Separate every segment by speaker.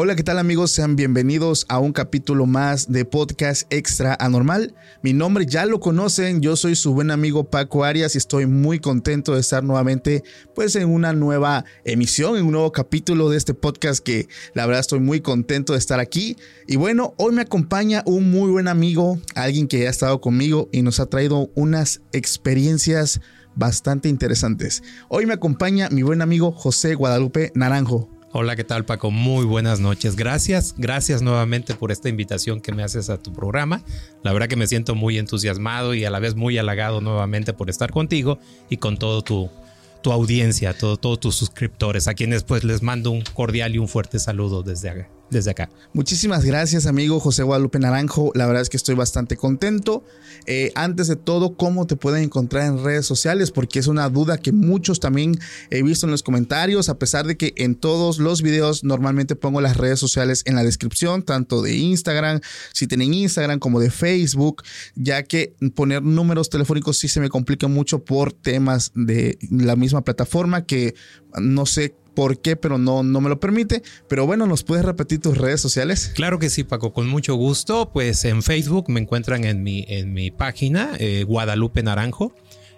Speaker 1: Hola, ¿qué tal amigos? Sean bienvenidos a un capítulo más de Podcast Extra Anormal. Mi nombre ya lo conocen, yo soy su buen amigo Paco Arias y estoy muy contento de estar nuevamente pues en una nueva emisión, en un nuevo capítulo de este podcast que la verdad estoy muy contento de estar aquí. Y bueno, hoy me acompaña un muy buen amigo, alguien que ha estado conmigo y nos ha traído unas experiencias bastante interesantes. Hoy me acompaña mi buen amigo José Guadalupe Naranjo.
Speaker 2: Hola, ¿qué tal Paco? Muy buenas noches. Gracias, gracias nuevamente por esta invitación que me haces a tu programa. La verdad que me siento muy entusiasmado y a la vez muy halagado nuevamente por estar contigo y con todo tu, tu audiencia, todo, todos tus suscriptores, a quienes pues les mando un cordial y un fuerte saludo desde acá. Desde acá.
Speaker 1: Muchísimas gracias, amigo José Guadalupe Naranjo. La verdad es que estoy bastante contento. Eh, antes de todo, ¿cómo te pueden encontrar en redes sociales? Porque es una duda que muchos también he visto en los comentarios, a pesar de que en todos los videos normalmente pongo las redes sociales en la descripción, tanto de Instagram, si tienen Instagram, como de Facebook, ya que poner números telefónicos sí se me complica mucho por temas de la misma plataforma que no sé por qué, pero no, no me lo permite. Pero bueno, ¿nos puedes repetir tus redes sociales?
Speaker 2: Claro que sí, Paco, con mucho gusto. Pues en Facebook me encuentran en mi, en mi página, eh, Guadalupe Naranjo.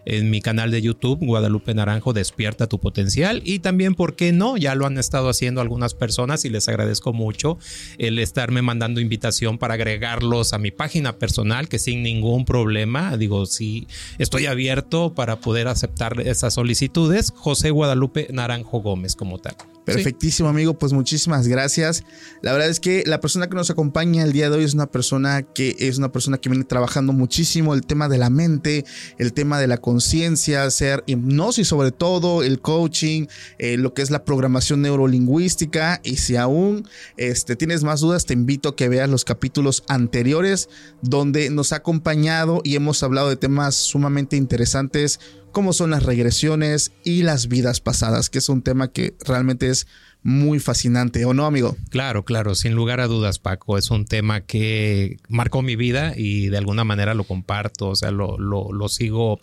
Speaker 2: En mi canal de YouTube, Guadalupe Naranjo, Despierta tu Potencial. Y también, ¿por qué no? Ya lo han estado haciendo algunas personas y les agradezco mucho el estarme mandando invitación para agregarlos a mi página personal, que sin ningún problema, digo, sí, estoy abierto para poder aceptar esas solicitudes. José Guadalupe Naranjo Gómez como tal.
Speaker 1: Perfectísimo, amigo. Pues muchísimas gracias. La verdad es que la persona que nos acompaña el día de hoy es una persona que es una persona que viene trabajando muchísimo el tema de la mente, el tema de la conciencia, hacer hipnosis sobre todo, el coaching, eh, lo que es la programación neurolingüística. Y si aún este, tienes más dudas, te invito a que veas los capítulos anteriores donde nos ha acompañado y hemos hablado de temas sumamente interesantes como son las regresiones y las vidas pasadas, que es un tema que realmente es muy fascinante, ¿o no, amigo?
Speaker 2: Claro, claro, sin lugar a dudas, Paco. Es un tema que marcó mi vida y de alguna manera lo comparto, o sea, lo, lo, lo sigo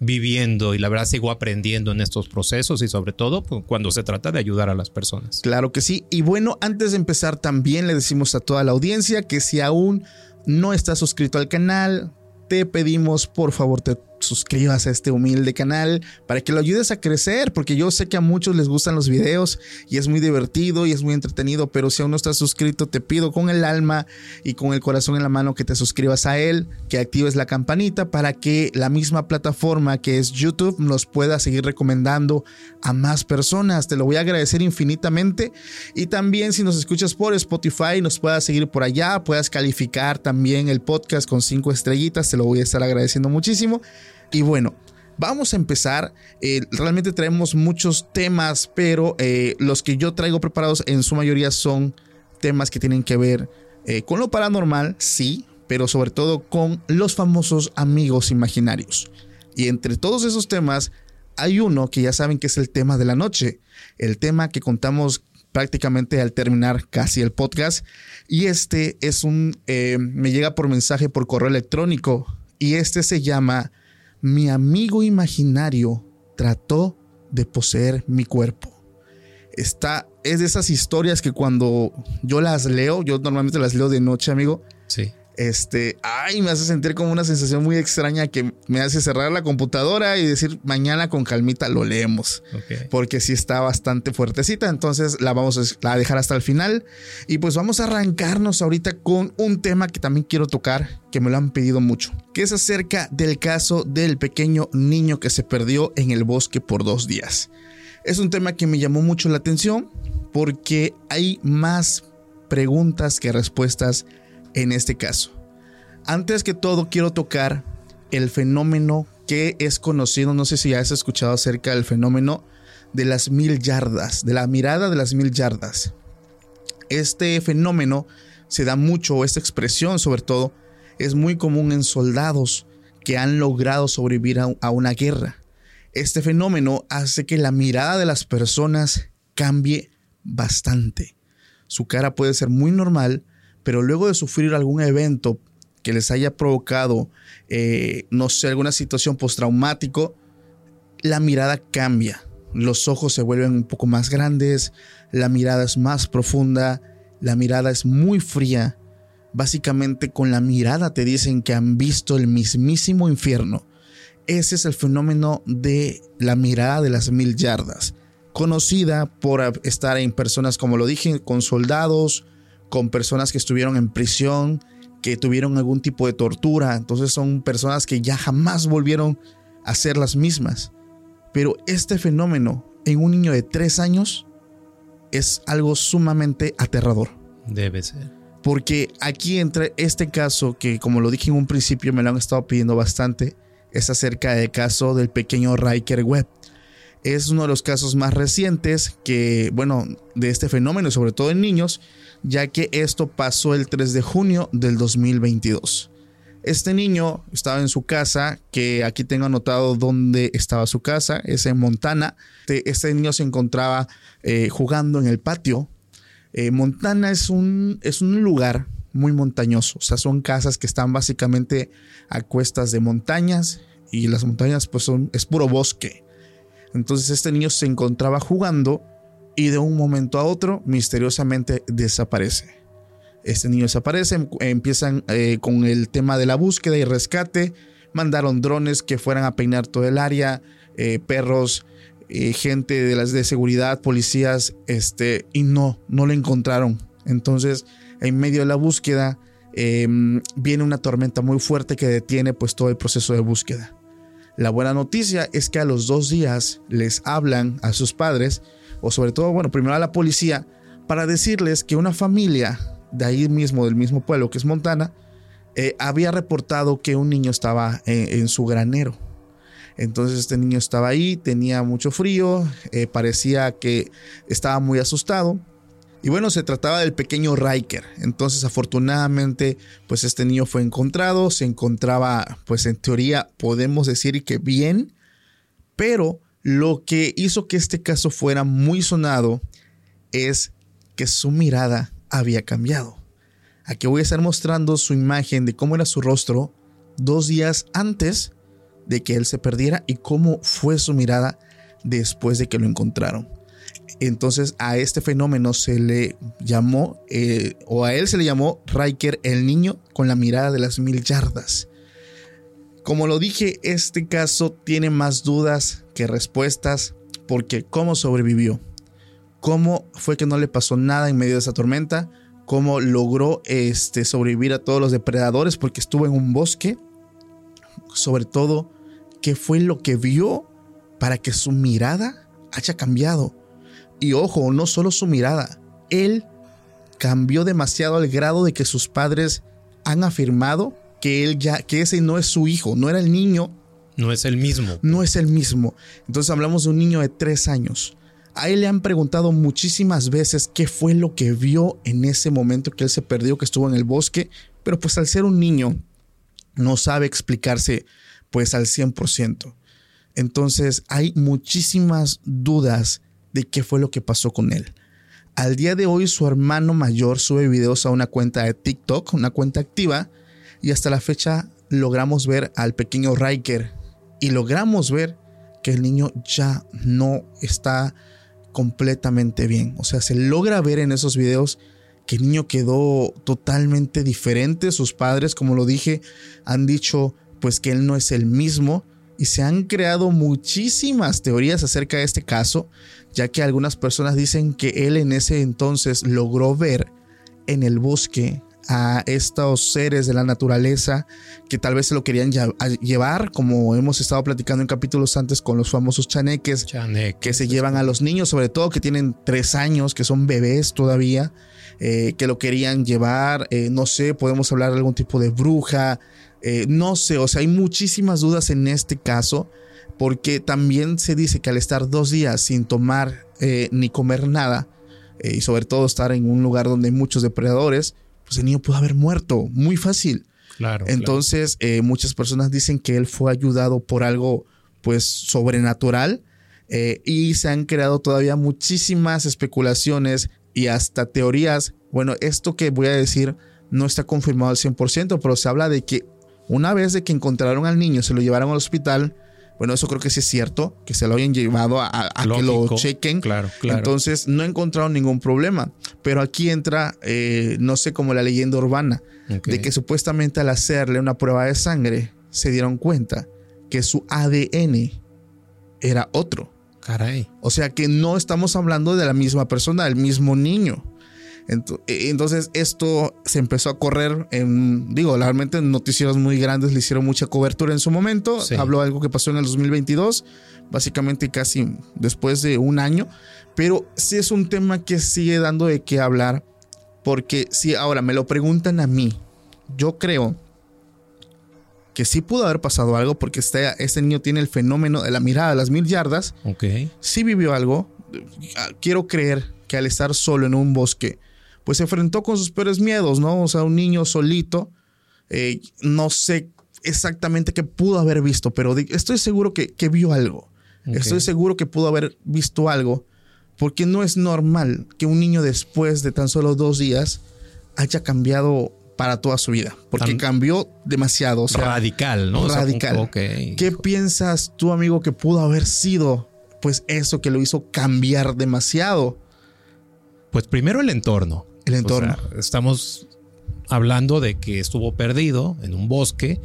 Speaker 2: viviendo y la verdad sigo aprendiendo en estos procesos y sobre todo pues, cuando se trata de ayudar a las personas.
Speaker 1: Claro que sí. Y bueno, antes de empezar también le decimos a toda la audiencia que si aún no estás suscrito al canal, te pedimos por favor te suscribas a este humilde canal para que lo ayudes a crecer, porque yo sé que a muchos les gustan los videos y es muy divertido y es muy entretenido, pero si aún no estás suscrito, te pido con el alma y con el corazón en la mano que te suscribas a él, que actives la campanita para que la misma plataforma que es YouTube nos pueda seguir recomendando a más personas. Te lo voy a agradecer infinitamente y también si nos escuchas por Spotify, nos puedas seguir por allá, puedas calificar también el podcast con cinco estrellitas, te lo voy a estar agradeciendo muchísimo. Y bueno, vamos a empezar. Eh, realmente traemos muchos temas, pero eh, los que yo traigo preparados en su mayoría son temas que tienen que ver eh, con lo paranormal, sí, pero sobre todo con los famosos amigos imaginarios. Y entre todos esos temas hay uno que ya saben que es el tema de la noche, el tema que contamos prácticamente al terminar casi el podcast. Y este es un, me llega por mensaje por correo electrónico y este se llama mi amigo imaginario trató de poseer mi cuerpo. Está, es de esas historias que cuando yo las leo, yo normalmente las leo de noche, amigo.
Speaker 2: Sí.
Speaker 1: Este, ay, me hace sentir como una sensación muy extraña que me hace cerrar la computadora y decir mañana con calmita lo leemos. Porque sí está bastante fuertecita, entonces la vamos a dejar hasta el final. Y pues vamos a arrancarnos ahorita con un tema que también quiero tocar, que me lo han pedido mucho, que es acerca del caso del pequeño niño que se perdió en el bosque por dos días. Es un tema que me llamó mucho la atención porque hay más preguntas que respuestas en este caso. Antes que todo, quiero tocar el fenómeno que es conocido, no sé si has escuchado acerca del fenómeno de las mil yardas, de la mirada de las mil yardas. Este fenómeno se da mucho, esta expresión sobre todo, es muy común en soldados que han logrado sobrevivir a, una guerra. Este fenómeno hace que la mirada de las personas cambie bastante. Su cara puede ser muy normal, pero luego de sufrir algún evento que les haya provocado, eh, no sé, alguna situación postraumático, la mirada cambia. Los ojos se vuelven un poco más grandes, la mirada es más profunda, la mirada es muy fría. Básicamente con la mirada te dicen que han visto el mismísimo infierno. Ese es el fenómeno de la mirada de las mil yardas, conocida por estar en personas, como lo dije, con soldados, con personas que estuvieron en prisión, que tuvieron algún tipo de tortura. Entonces son personas que ya jamás volvieron a ser las mismas. Pero este fenómeno en un niño de tres años es algo sumamente aterrador.
Speaker 2: Debe ser.
Speaker 1: Porque aquí entre este caso, que como lo dije en un principio, me lo han estado pidiendo bastante, es acerca del caso del pequeño Riker Webb. Es uno de los casos más recientes que, bueno, de este fenómeno, sobre todo en niños, ya que esto pasó el 3 de junio del 2022. Este niño estaba en su casa, que aquí tengo anotado dónde estaba su casa, es en Montana. Este, niño se encontraba eh, jugando en el patio. Eh, Montana es un, es un lugar muy montañoso, o sea, son casas que están básicamente a cuestas de montañas y las montañas pues son, es puro bosque. Entonces este niño se encontraba jugando y de un momento a otro misteriosamente desaparece. Este niño desaparece, em, empiezan eh, con el tema de la búsqueda y rescate, mandaron drones que fueran a peinar todo el área, eh, perros, eh, gente de las de seguridad, policías, este, y no, no lo encontraron. Entonces, en medio de la búsqueda, em, viene una tormenta muy fuerte que detiene pues todo el proceso de búsqueda. La buena noticia es que a los dos días les hablan a sus padres o sobre todo, bueno, primero a la policía, para decirles que una familia de ahí mismo, del mismo pueblo que es Montana, eh, había reportado que un niño estaba en, su granero. Entonces este niño estaba ahí, tenía mucho frío, eh, parecía que estaba muy asustado. Y bueno, se trataba del pequeño Riker. Entonces afortunadamente, pues este niño fue encontrado, se encontraba, pues en teoría podemos decir que bien, pero lo que hizo que este caso fuera muy sonado es que su mirada había cambiado. Aquí voy a estar mostrando su imagen de cómo era su rostro dos días antes de que él se perdiera y cómo fue su mirada después de que lo encontraron. Entonces a este fenómeno se le llamó, eh, o a él se le llamó Riker el niño con la mirada de las mil yardas. Como lo dije, este caso tiene más dudas que respuestas porque cómo sobrevivió, cómo fue que no le pasó nada en medio de esa tormenta, cómo logró este, sobrevivir a todos los depredadores porque estuvo en un bosque, sobre todo qué fue lo que vio para que su mirada haya cambiado. Y ojo, no solo su mirada, él cambió demasiado al grado de que sus padres han afirmado que él ya, que ese no es su hijo, no era el niño.
Speaker 2: No es el mismo.
Speaker 1: No es el mismo. Entonces hablamos de un niño de tres años. A él le han preguntado muchísimas veces qué fue lo que vio en ese momento que él se perdió, que estuvo en el bosque, pero pues al ser un niño no sabe explicarse pues al 100%. Entonces hay muchísimas dudas de qué fue lo que pasó con él. Al día de hoy su hermano mayor sube videos a una cuenta de TikTok, una cuenta activa, y hasta la fecha logramos ver al pequeño Riker y logramos ver que el niño ya no está completamente bien. O sea, se logra ver en esos videos que el niño quedó totalmente diferente. Sus padres, como lo dije, han dicho pues que él no es el mismo y se han creado muchísimas teorías acerca de este caso, ya que algunas personas dicen que él en ese entonces logró ver en el bosque a estos seres de la naturaleza que tal vez se lo querían llevar, como hemos estado platicando en capítulos antes con los famosos chaneques, que se llevan a los niños, sobre todo que tienen tres años, que son bebés todavía, eh, que lo querían llevar, eh, no sé, podemos hablar de algún tipo de bruja, eh, no sé, o sea, hay muchísimas dudas en este caso, porque también se dice que al estar dos días sin tomar ni comer nada, y sobre todo estar en un lugar donde hay muchos depredadores, pues el niño pudo haber muerto muy fácil.
Speaker 2: Claro.
Speaker 1: Entonces, eh, muchas personas dicen que él fue ayudado por algo, pues, sobrenatural. Eh, y se han creado todavía muchísimas especulaciones y hasta teorías. Bueno, esto que voy a decir no está confirmado al 100%, pero se habla de que una vez de que encontraron al niño, se lo llevaron al hospital, bueno, eso creo que sí es cierto, que se lo hayan llevado a, que lo chequen.
Speaker 2: Claro, claro.
Speaker 1: Entonces no he encontrado ningún problema. Pero aquí entra, eh, no sé, como la leyenda urbana, de que supuestamente al hacerle una prueba de sangre se dieron cuenta que su ADN era otro.
Speaker 2: Caray.
Speaker 1: O sea que no estamos hablando de la misma persona, del mismo niño. E, entonces esto se empezó a correr en, digo, realmente en noticieros muy grandes le hicieron mucha cobertura en su momento. Habló algo que pasó en el 2022, básicamente casi después de un año. Pero sí es un tema que sigue dando de qué hablar, porque si ahora me lo preguntan a mí, yo creo que sí pudo haber pasado algo, porque este, este niño tiene el fenómeno de la mirada a las mil yardas.
Speaker 2: Ok.
Speaker 1: Sí vivió algo. Quiero creer que al estar solo en un bosque, pues se enfrentó con sus peores miedos, ¿no? O sea, un niño solito, eh, no sé exactamente qué pudo haber visto, pero estoy seguro que, vio algo. Estoy seguro que pudo haber visto algo, porque no es normal que un niño después de tan solo dos días haya cambiado para toda su vida, porque cambió demasiado.
Speaker 2: radical, ¿no?
Speaker 1: Radical. ¿Qué piensas tú, amigo, que pudo haber sido, pues, eso que lo hizo cambiar demasiado?
Speaker 2: Pues primero el entorno.
Speaker 1: El entorno.
Speaker 2: estamos hablando de que estuvo perdido en un bosque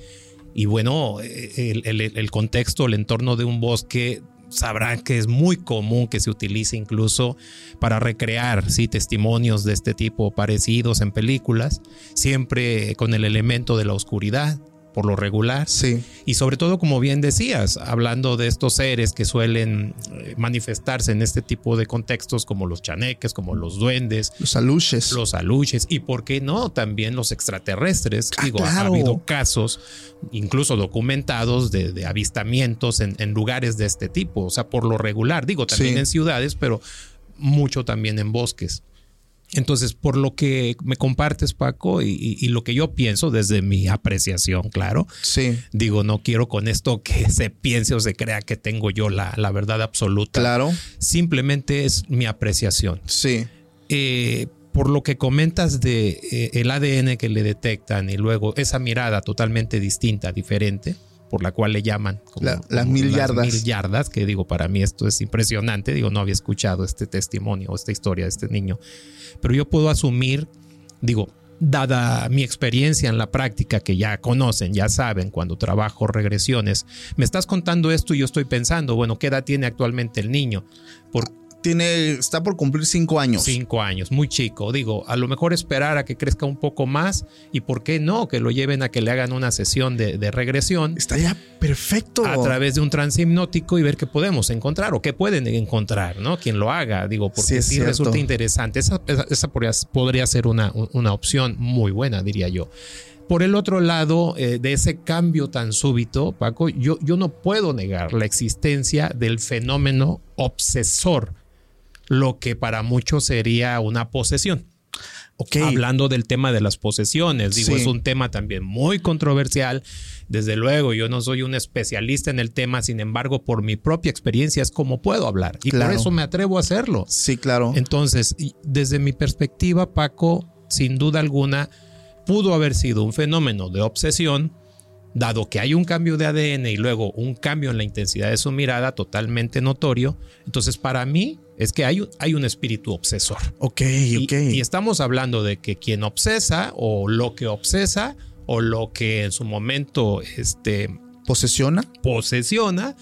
Speaker 2: y bueno, el, contexto, el entorno de un bosque sabrán que es muy común que se utilice incluso para recrear ¿sí? testimonios de este tipo parecidos en películas, siempre con el elemento de la oscuridad, por lo regular.
Speaker 1: Sí.
Speaker 2: Y sobre todo, como bien decías, hablando de estos seres que suelen eh, manifestarse en este tipo de contextos, como los chaneques, como los duendes,
Speaker 1: los aluches.
Speaker 2: Los aluches, y por qué no, también los extraterrestres.
Speaker 1: Ah,
Speaker 2: Digo, ha habido casos, incluso documentados, de, avistamientos en, lugares de este tipo. O sea, por lo regular, digo, también en ciudades, pero mucho también en bosques. Entonces, por lo que me compartes, Paco, y, lo que yo pienso desde mi apreciación, claro.
Speaker 1: Sí.
Speaker 2: Digo, no quiero con esto que se piense o se crea que tengo yo la, verdad absoluta.
Speaker 1: Claro.
Speaker 2: Simplemente es mi apreciación.
Speaker 1: Sí.
Speaker 2: Eh, por lo que comentas de eh, el ADN que le detectan y luego esa mirada totalmente distinta, diferente, por la cual le llaman
Speaker 1: las mil yardas.
Speaker 2: Mil yardas, que digo, para mí esto es impresionante. Digo, no había escuchado este testimonio o esta historia de este niño pero yo puedo asumir, digo, dada mi experiencia en la práctica que ya conocen, ya saben, cuando trabajo regresiones, me estás contando esto y yo estoy pensando, bueno, ¿qué edad tiene actualmente el niño?
Speaker 1: Por, tiene, está por cumplir cinco años.
Speaker 2: Cinco años, muy chico. Digo, a lo mejor esperar a que crezca un poco más y por qué no, que lo lleven a que le hagan una sesión de, regresión.
Speaker 1: Estaría perfecto.
Speaker 2: A través de un transhipnótico y ver qué podemos encontrar o qué pueden encontrar, ¿no? Quien lo haga, digo, porque sí, resulta interesante. Esa, esa, podría, ser una, una opción muy buena, diría yo. Por el otro lado, eh, de ese cambio tan súbito, Paco, yo, yo no puedo negar la existencia del fenómeno obsesor lo que para muchos sería una posesión. Hablando del tema de las posesiones, digo, es un tema también muy controversial. Desde luego, yo no soy un especialista en el tema, sin embargo, por mi propia experiencia es como puedo hablar y por eso me atrevo a hacerlo.
Speaker 1: Sí, claro.
Speaker 2: Entonces, desde mi perspectiva, Paco, sin duda alguna, pudo haber sido un fenómeno de obsesión dado que hay un cambio de ADN y luego un cambio en la intensidad de su mirada totalmente notorio, entonces para mí es que hay, un- hay un espíritu obsesor.
Speaker 1: Ok,
Speaker 2: Y,
Speaker 1: ok.
Speaker 2: y estamos hablando de que quien obsesa o lo que obsesa o lo que en su momento este,
Speaker 1: ¿Posesiona?
Speaker 2: posesiona,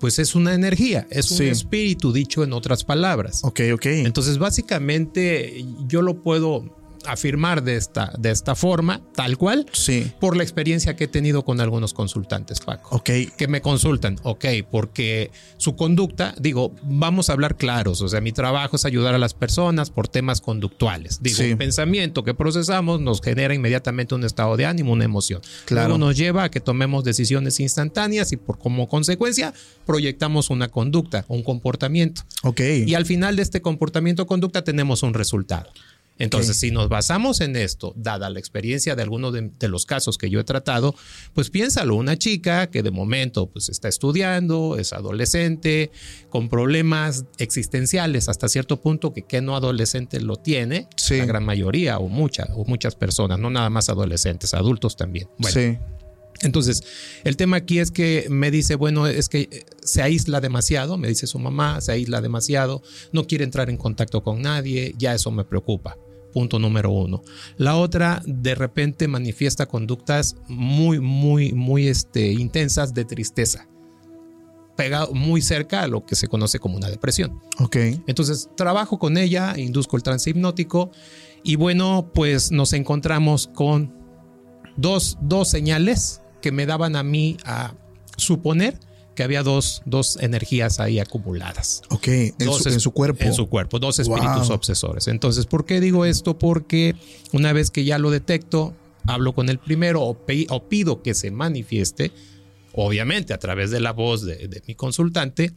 Speaker 2: pues es una energía, es un
Speaker 1: Sí.
Speaker 2: espíritu dicho en otras palabras.
Speaker 1: Ok, ok.
Speaker 2: Entonces, básicamente, yo lo puedo afirmar de esta, de esta forma, tal cual,
Speaker 1: sí.
Speaker 2: por la experiencia que he tenido con algunos consultantes, Paco.
Speaker 1: Ok.
Speaker 2: Que me consultan, ok, porque su conducta, digo, vamos a hablar claros, o sea, mi trabajo es ayudar a las personas por temas conductuales. Digo,
Speaker 1: Sí.
Speaker 2: el pensamiento que procesamos nos genera inmediatamente un estado de ánimo, una emoción.
Speaker 1: Claro.
Speaker 2: Luego nos lleva a que tomemos decisiones instantáneas y por como consecuencia proyectamos una conducta, un comportamiento.
Speaker 1: Ok.
Speaker 2: Y al final de este comportamiento o conducta tenemos un resultado. Entonces,
Speaker 1: Ok.
Speaker 2: si nos basamos en esto, dada la experiencia de algunos de, de los casos que yo he tratado, pues piénsalo, una chica que de momento pues está estudiando, es adolescente, con problemas existenciales hasta cierto punto que que no adolescente lo tiene,
Speaker 1: Sí.
Speaker 2: la gran mayoría o muchas o muchas personas, no nada más adolescentes, adultos también. Bueno,
Speaker 1: sí.
Speaker 2: entonces, el tema aquí es que me dice, bueno, es que eh, se aísla demasiado, me dice su mamá, se aísla demasiado, no quiere entrar en contacto con nadie, ya eso me preocupa. Punto número uno. La otra, de repente manifiesta conductas muy, muy, muy este, intensas de tristeza, pegado muy cerca a lo que se conoce como una depresión.
Speaker 1: Ok.
Speaker 2: Entonces trabajo con ella, induzco el trance hipnótico y bueno, pues nos encontramos con dos, dos señales que me daban a mí a suponer que había dos, dos energías ahí acumuladas.
Speaker 1: Ok. En,
Speaker 2: Dos
Speaker 1: su, en su cuerpo.
Speaker 2: En su cuerpo, dos espíritus
Speaker 1: Wow.
Speaker 2: obsesores. Entonces, ¿por qué digo esto? Porque una vez que ya lo detecto, hablo con el primero o, pe- o pido que se manifieste, obviamente a través de la voz de, de mi consultante.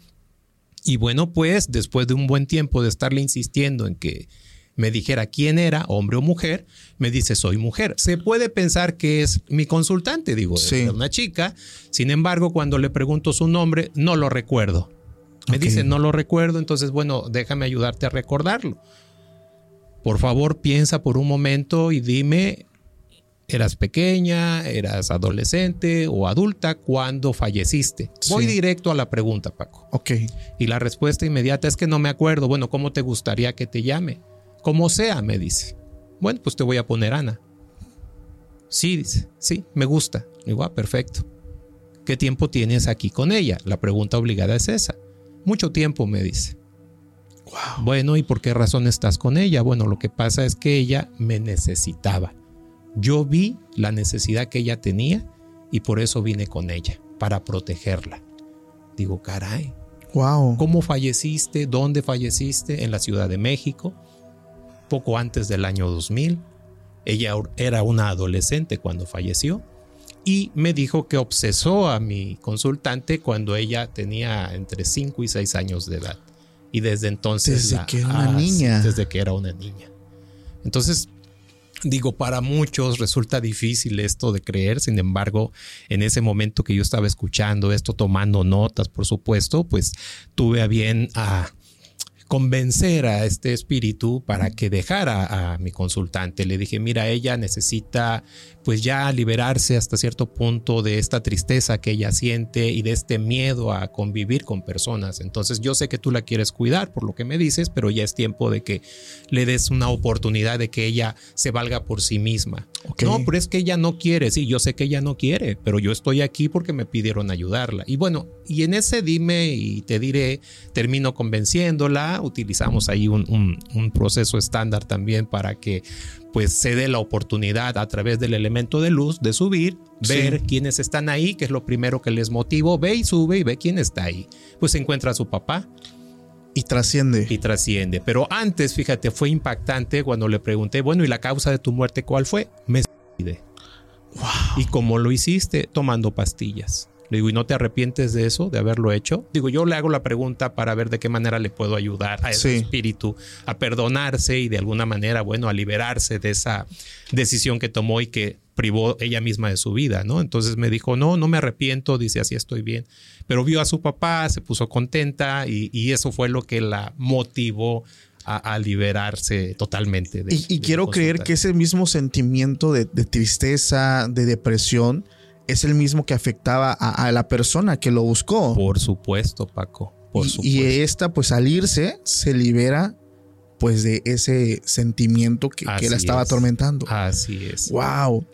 Speaker 2: Y bueno, pues después de un buen tiempo de estarle insistiendo en que me dijera quién era, hombre o mujer, me dice soy mujer. Se puede pensar que es mi consultante, digo,
Speaker 1: Sí.
Speaker 2: es una chica. Sin embargo, cuando le pregunto su nombre, no lo recuerdo. Me dice, no lo recuerdo, entonces, bueno, déjame ayudarte a recordarlo. Por favor, piensa por un momento y dime, ¿eras pequeña, eras adolescente o adulta cuando falleciste? Voy directo a la pregunta, Paco.
Speaker 1: Ok.
Speaker 2: Y la respuesta inmediata es que no me acuerdo. Bueno, ¿cómo te gustaría que te llame? Como sea, me dice. Bueno, pues te voy a poner Ana. Sí, dice. Sí, me gusta. Digo, ah, perfecto. ¿Qué tiempo tienes aquí con ella? La pregunta obligada es esa. Mucho tiempo, me dice. Bueno, ¿y por qué razón estás con ella? Bueno, lo que pasa es que ella me necesitaba. Yo vi la necesidad que ella tenía y por eso vine con ella, para protegerla. Digo, caray,
Speaker 1: Wow.
Speaker 2: ¿Cómo falleciste? ¿Dónde falleciste? En la Ciudad de México, poco antes del año 2000. Ella era una adolescente cuando falleció y me dijo que obsesó a mi consultante cuando ella tenía entre 5 y 6 años de edad. Y desde entonces...
Speaker 1: Desde que era una niña.
Speaker 2: desde que era una niña. Entonces, digo, para muchos resulta difícil esto de creer, sin embargo, en ese momento que yo estaba escuchando esto, tomando notas, por supuesto, pues tuve a bien a convencer a este espíritu para que dejara a mi consultante. Le dije, mira, ella necesita pues ya liberarse hasta cierto punto de esta tristeza que ella siente y de este miedo a convivir con personas. Entonces yo sé que tú la quieres cuidar por lo que me dices, pero ya es tiempo de que le des una oportunidad de que ella se valga por sí misma. No, pero es que ella no quiere, sí, yo sé que ella no quiere, pero yo estoy aquí porque me pidieron ayudarla. Y bueno, y en ese dime y te diré, termino convenciéndola, utilizamos ahí un, un- un proceso estándar también para que pues se dé la oportunidad a través del elemento de luz de subir,
Speaker 1: Sí.
Speaker 2: ver quiénes están ahí, que es lo primero que les motivo, ve y sube y ve quién está ahí. Pues encuentra a su papá,
Speaker 1: Y trasciende.
Speaker 2: y trasciende. Pero antes, fíjate, fue impactante cuando le pregunté, bueno, ¿y la causa de tu muerte cuál fue? Me suicidé. ¿Y cómo lo hiciste? Tomando pastillas. Le digo, ¿y no te arrepientes de eso, de haberlo hecho? Digo, yo le hago la pregunta para ver de qué manera le puedo ayudar a ese
Speaker 1: Sí.
Speaker 2: espíritu a perdonarse y de alguna manera, bueno, a liberarse de esa decisión que tomó y que privó ella misma de su vida, ¿no? Entonces me dijo, no, no me arrepiento, dice, así estoy bien. Pero vio a su papá, se puso contenta y, y eso fue lo que la motivó a, a liberarse totalmente. De,
Speaker 1: Y, y
Speaker 2: de
Speaker 1: quiero creer que ese mismo sentimiento de, de tristeza, de depresión, es el mismo que afectaba a, a la persona que lo buscó.
Speaker 2: Por supuesto, Paco. Por
Speaker 1: y,
Speaker 2: supuesto.
Speaker 1: y esta, pues al irse, se libera pues de ese sentimiento que, que la estaba
Speaker 2: es.
Speaker 1: atormentando.
Speaker 2: Así es.
Speaker 1: Wow.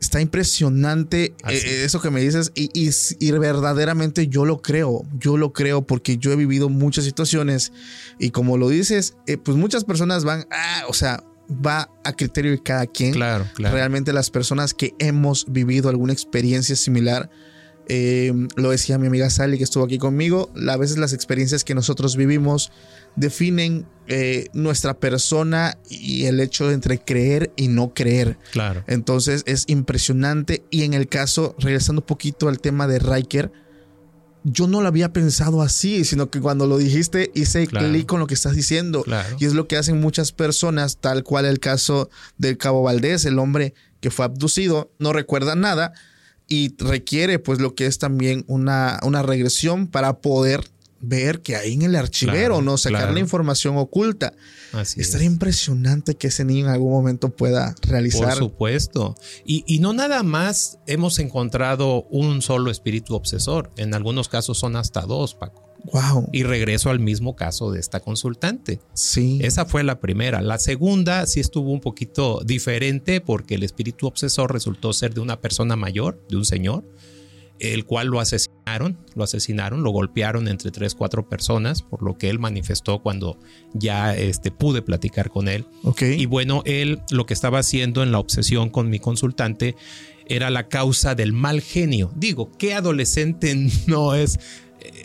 Speaker 1: Está impresionante eh, eso que me dices y, y- y verdaderamente yo lo creo, yo lo creo porque yo he vivido muchas situaciones y como lo dices, eh, pues muchas personas van, ah, o sea, va a criterio de cada quien.
Speaker 2: Claro, claro.
Speaker 1: Realmente las personas que hemos vivido alguna experiencia similar, eh, lo decía mi amiga Sally que estuvo aquí conmigo, a veces las experiencias que nosotros vivimos definen eh, nuestra persona y el hecho entre creer y no creer.
Speaker 2: Claro.
Speaker 1: Entonces es impresionante. Y en el caso, regresando un poquito al tema de Riker, yo no lo había pensado así, sino que cuando lo dijiste hice
Speaker 2: Claro.
Speaker 1: clic con lo que estás diciendo.
Speaker 2: Claro.
Speaker 1: Y es lo que hacen muchas personas, tal cual el caso del Cabo Valdés, el hombre que fue abducido, no recuerda nada y requiere pues lo que es también una, una regresión para poder ver que hay en el archivero,
Speaker 2: Claro,
Speaker 1: ¿no? Sacar
Speaker 2: claro.
Speaker 1: la información oculta.
Speaker 2: Así
Speaker 1: Estaría
Speaker 2: es.
Speaker 1: impresionante que ese niño en algún momento pueda realizar.
Speaker 2: Por supuesto. Y, y no nada más hemos encontrado un solo espíritu obsesor. En algunos casos son hasta dos, Paco.
Speaker 1: Wow.
Speaker 2: Y regreso al mismo caso de esta consultante.
Speaker 1: Sí.
Speaker 2: Esa fue la primera. La segunda sí estuvo un poquito diferente porque el espíritu obsesor resultó ser de una persona mayor, de un señor, el cual lo asesinaron, lo asesinaron, lo golpearon entre tres, cuatro personas, por lo que él manifestó cuando ya este, pude platicar con él. Y bueno, él lo que estaba haciendo en la obsesión con mi consultante era la causa del mal genio. Digo, ¿qué adolescente no es?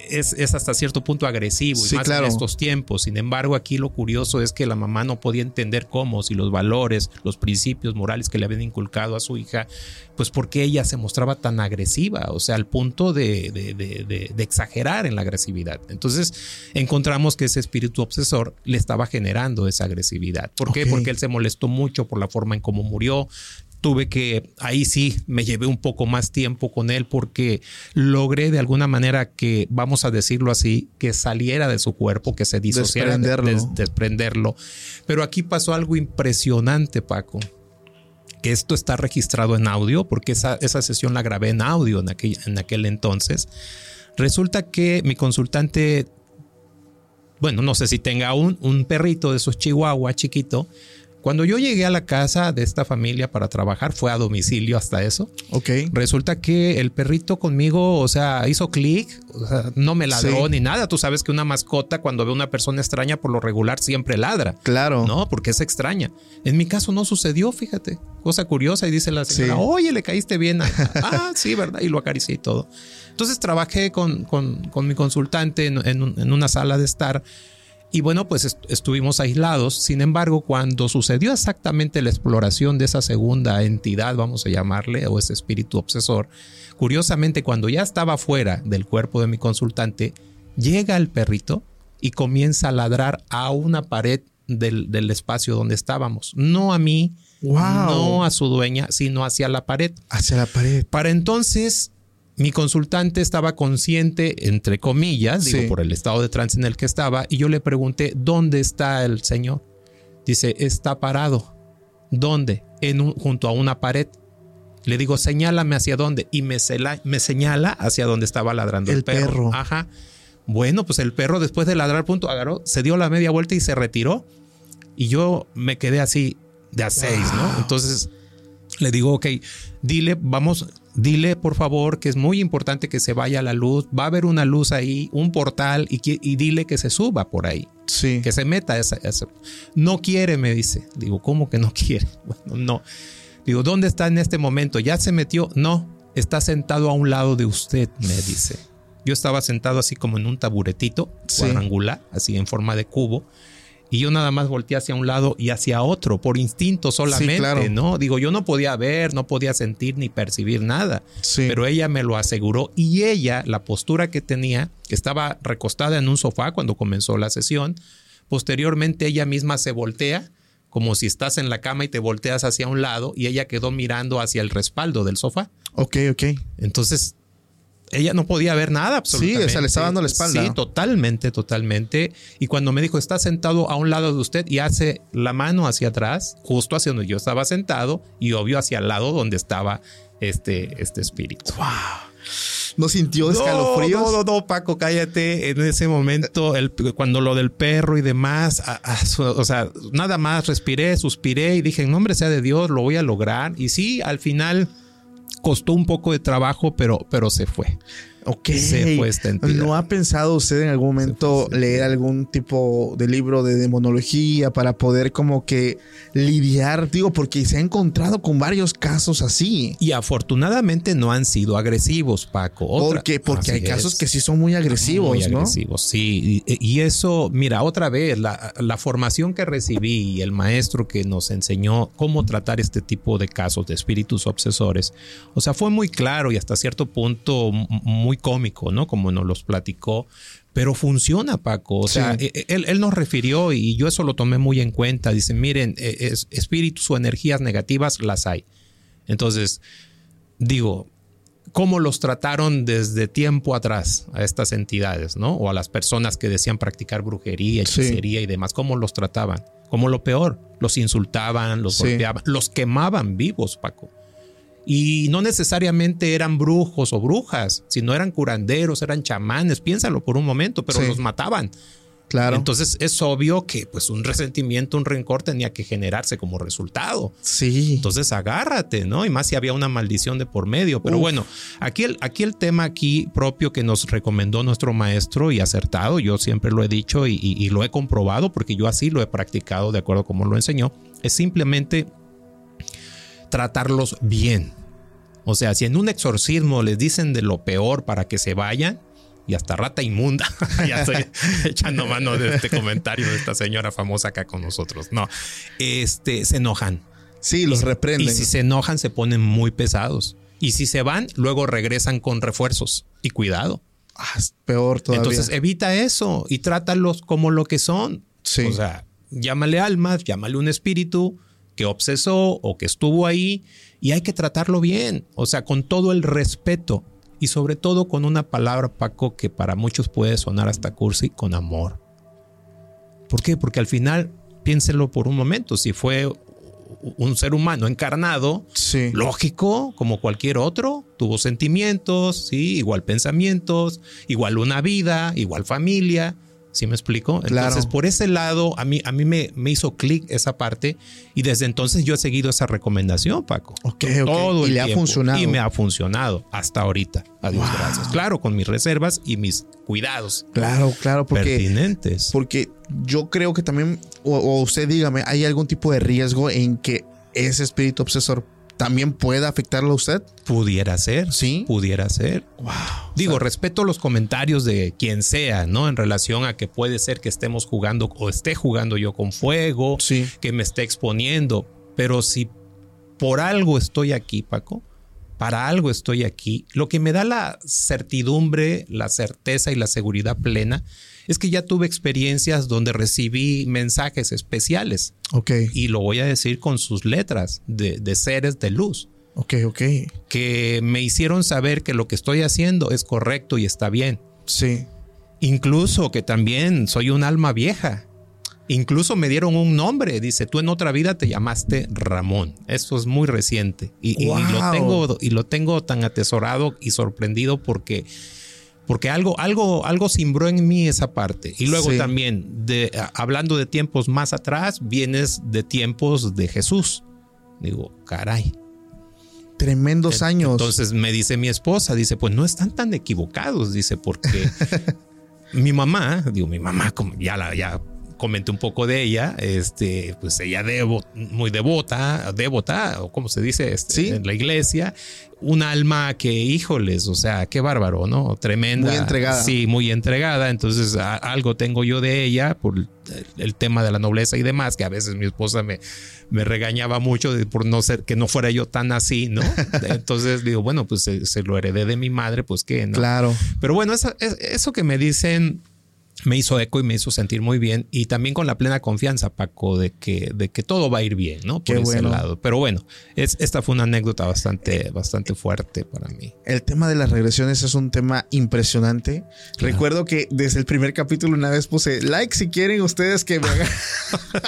Speaker 2: Es, es hasta cierto punto agresivo y más
Speaker 1: claro.
Speaker 2: en estos tiempos. Sin embargo, aquí lo curioso es que la mamá no podía entender cómo, si los valores, los principios morales que le habían inculcado a su hija, pues porque ella se mostraba tan agresiva, o sea, al punto de, de- de- de- de exagerar en la agresividad. Entonces, encontramos que ese espíritu obsesor le estaba generando esa agresividad. ¿Por qué? Porque él se molestó mucho por la forma en cómo murió. Tuve que, ahí sí, me llevé un poco más tiempo con él porque logré de alguna manera que, vamos a decirlo así, que saliera de su cuerpo, que se disociara, de-
Speaker 1: Desprenderlo.
Speaker 2: des- desprenderlo. Pero aquí pasó algo impresionante, Paco que esto está registrado en audio, porque esa, esa sesión la grabé en audio en aquel, en aquel entonces. Resulta que mi consultante, bueno, no sé si tenga un, un perrito de esos chihuahua chiquito. Cuando yo llegué a la casa de esta familia para trabajar, fue a domicilio hasta eso.
Speaker 1: ok.
Speaker 2: Resulta que el perrito conmigo, o sea, hizo clic, o sea, no me ladró
Speaker 1: Sí.
Speaker 2: ni nada. Tú sabes que una mascota cuando ve a una persona extraña por lo regular siempre ladra.
Speaker 1: Claro.
Speaker 2: No, porque es extraña. En mi caso no sucedió, fíjate. Cosa curiosa. Y dice la señora,
Speaker 1: Sí.
Speaker 2: oye, le caíste bien. a- ah, sí, ¿verdad? Y lo acaricié y todo. Entonces trabajé con, con- con mi consultante en, en en una sala de estar. Y bueno, pues est- estuvimos aislados. Sin embargo, cuando sucedió exactamente la exploración de esa segunda entidad, vamos a llamarle, o ese espíritu obsesor, curiosamente, cuando ya estaba fuera del cuerpo de mi consultante, llega el perrito y comienza a ladrar a una pared del, del espacio donde estábamos. No a mí,
Speaker 1: Wow.
Speaker 2: no a su dueña, sino hacia la pared.
Speaker 1: Hacia la pared.
Speaker 2: Para entonces, mi consultante estaba consciente, entre comillas, digo, por el estado de trance en el que estaba, y yo le pregunté, ¿dónde está el señor? Dice, está parado. ¿Dónde? En un- junto a una pared. Le digo, señálame hacia dónde. Y me, sela- me señala hacia donde estaba ladrando el,
Speaker 1: El perro.
Speaker 2: Ajá. Bueno, pues el perro después de ladrar, punto, agarró, se dio la media vuelta y se retiró. Y yo me quedé así de a seis, ¿no? Entonces le digo, ok, dile, vamos, dile por favor que es muy importante que se vaya la luz. Va a haber una luz ahí, un portal, y, dile que se suba por ahí,
Speaker 1: Sí.
Speaker 2: que se meta a esa, a esa- No quiere, me dice. Digo, ¿cómo que no quiere? Bueno, no. Digo, ¿dónde está en este momento? ¿Ya se metió? No, está sentado a un lado de usted, me dice. Yo estaba sentado así como en un taburetito
Speaker 1: Sí.
Speaker 2: cuadrangular, así en forma de cubo. Y yo nada más volteé hacia un lado y hacia otro, por instinto solamente,
Speaker 1: claro.
Speaker 2: ¿no? Digo, yo no podía ver, no podía sentir ni percibir nada.
Speaker 1: Sí.
Speaker 2: Pero ella me lo aseguró y ella, la postura que tenía, que estaba recostada en un sofá cuando comenzó la sesión, posteriormente ella misma se voltea, como si estás en la cama y te volteas hacia un lado y ella quedó mirando hacia el respaldo del sofá.
Speaker 1: Ok, ok.
Speaker 2: Entonces, ella no podía ver nada absolutamente.
Speaker 1: o sea, le estaba dando la espalda.
Speaker 2: Sí, totalmente, totalmente. Y cuando me dijo, está sentado a un lado de usted y hace la mano hacia atrás, justo hacia donde yo estaba sentado y obvio hacia el lado donde estaba este, este espíritu.
Speaker 1: ¿No sintió escalofríos?
Speaker 2: No, no, no, Paco, cállate. En ese momento, el, cuando lo del perro y demás, a- a su- o sea, nada más respiré, suspiré y dije, en nombre sea de Dios, lo voy a lograr. Y sí, al final costó un poco de trabajo, pero, pero se fue.
Speaker 1: Ok.
Speaker 2: Se fue esta entidad.
Speaker 1: ¿No ha pensado usted en algún momento leer algún tipo de libro de demonología para poder como que lidiar? Digo, porque se ha encontrado con varios casos así.
Speaker 2: Y afortunadamente no han sido agresivos, Paco. Otra-
Speaker 1: Porque, porque hay casos que sí son muy agresivos,
Speaker 2: Muy
Speaker 1: ¿no?
Speaker 2: agresivos, sí. Y, y eso, mira, otra vez, la, la formación que recibí y el maestro que nos enseñó cómo tratar este tipo de casos de espíritus obsesores, o sea, fue muy claro y hasta cierto punto m- muy cómico, ¿no? Como nos los platicó. Pero funciona, Paco. O sea,
Speaker 1: Sí.
Speaker 2: eh, él, él nos refirió y yo eso lo tomé muy en cuenta. Dice, miren, eh, es- espíritus o energías negativas las hay. Entonces, digo, cómo los trataron desde tiempo atrás a estas entidades, ¿no? O a las personas que decían practicar brujería,
Speaker 1: Sí.
Speaker 2: hechicería y demás, cómo los trataban. Como lo peor, los insultaban, los
Speaker 1: Sí.
Speaker 2: golpeaban, los quemaban vivos, Paco. Y no necesariamente eran brujos o brujas, sino eran curanderos, eran chamanes, piénsalo por un momento, pero
Speaker 1: Sí.
Speaker 2: los mataban.
Speaker 1: Claro.
Speaker 2: Entonces es obvio que pues un resentimiento, un rencor tenía que generarse como resultado.
Speaker 1: sí.
Speaker 2: Entonces agárrate, ¿no? Y más si había una maldición de por medio. Pero
Speaker 1: Uf.
Speaker 2: bueno, aquí el, aquí el tema aquí propio que nos recomendó nuestro maestro y acertado, yo siempre lo he dicho y, y- y lo he comprobado porque yo así lo he practicado de acuerdo como lo enseñó, es simplemente tratarlos bien. O sea, si en un exorcismo les dicen de lo peor para que se vayan, y hasta rata inmunda. ya estoy echando mano de este comentario de esta señora famosa acá con nosotros. No, este se enojan.
Speaker 1: sí, los reprenden.
Speaker 2: Y si se enojan, se ponen muy pesados. Y si se van, luego regresan con refuerzos. Y cuidado.
Speaker 1: Ah, es peor todavía.
Speaker 2: Entonces evita eso y trátalos como lo que son.
Speaker 1: Sí.
Speaker 2: O sea, llámale almas, llámale un espíritu que obsesó o que estuvo ahí y hay que tratarlo bien. O sea, con todo el respeto y sobre todo con una palabra, Paco, que para muchos puede sonar hasta cursi, con amor. ¿Por qué? Porque al final, piénselo por un momento, si fue un ser humano encarnado,
Speaker 1: sí.
Speaker 2: lógico, como cualquier otro, tuvo sentimientos, sí, igual pensamientos, igual una vida, igual familia. ¿Sí me explico?
Speaker 1: Claro.
Speaker 2: Entonces, por ese lado, a mí, a mí me, me hizo clic esa parte y desde entonces yo he seguido esa recomendación, Paco.
Speaker 1: Ok, ok. Y
Speaker 2: el
Speaker 1: le ha funcionado.
Speaker 2: Y me ha funcionado hasta ahorita. Adiós,
Speaker 1: Wow.
Speaker 2: gracias. Claro, con mis reservas y mis cuidados
Speaker 1: Claro, claro, porque
Speaker 2: pertinentes.
Speaker 1: Porque yo creo que también, o, o usted dígame, ¿hay algún tipo de riesgo en que ese espíritu obsesor también pueda afectarlo a usted?
Speaker 2: Pudiera ser,
Speaker 1: Sí.
Speaker 2: Pudiera ser.
Speaker 1: Wow.
Speaker 2: Digo, respeto los comentarios de quien sea, ¿no? En relación a que puede ser que estemos jugando o esté jugando yo con fuego,
Speaker 1: Sí.
Speaker 2: que me esté exponiendo. Pero si por algo estoy aquí, Paco, para algo estoy aquí, lo que me da la certidumbre, la certeza y la seguridad plena es que ya tuve experiencias donde recibí mensajes especiales
Speaker 1: Ok,
Speaker 2: y lo voy a decir con sus letras de, de seres de luz
Speaker 1: ok, ok.
Speaker 2: que me hicieron saber que lo que estoy haciendo es correcto y está bien.
Speaker 1: Sí.
Speaker 2: Incluso que también soy un alma vieja. Incluso me dieron un nombre. Dice, tú en otra vida te llamaste Ramón. Eso es muy reciente. Y, lo, tengo, y lo tengo tan atesorado y sorprendido porque, porque algo, algo, algo simbró en mí esa parte. Y luego
Speaker 1: Sí.
Speaker 2: también, de, hablando de tiempos más atrás, vienes de tiempos de Jesús. Digo, caray.
Speaker 1: Tremendos años.
Speaker 2: Entonces me dice mi esposa, dice, pues no están tan equivocados, dice, porque mi mamá, digo, mi mamá, como ya la, ya comenté un poco de ella, este, pues ella devo, muy devota, devota, o como se dice este,
Speaker 1: Sí.
Speaker 2: en la iglesia, un alma que, híjoles, o sea, qué bárbaro, ¿no? Tremenda.
Speaker 1: Muy entregada.
Speaker 2: Sí, muy entregada. Entonces, a- algo tengo yo de ella por el, el tema de la nobleza y demás, que a veces mi esposa me, me regañaba mucho de- por no ser, que no fuera yo tan así, ¿no? Entonces digo, bueno, pues se, se lo heredé de mi madre, pues qué, ¿no?
Speaker 1: Claro.
Speaker 2: Pero bueno, eso, es- eso que me dicen me hizo eco y me hizo sentir muy bien y también con la plena confianza, Paco, de que, de que todo va a ir bien, ¿no? Por
Speaker 1: Qué
Speaker 2: ese
Speaker 1: bueno.
Speaker 2: lado. Pero bueno, es, esta fue una anécdota bastante, bastante fuerte para mí.
Speaker 1: El tema de las regresiones es un tema impresionante. Recuerdo que desde el primer capítulo una vez puse like si quieren ustedes que me hagan.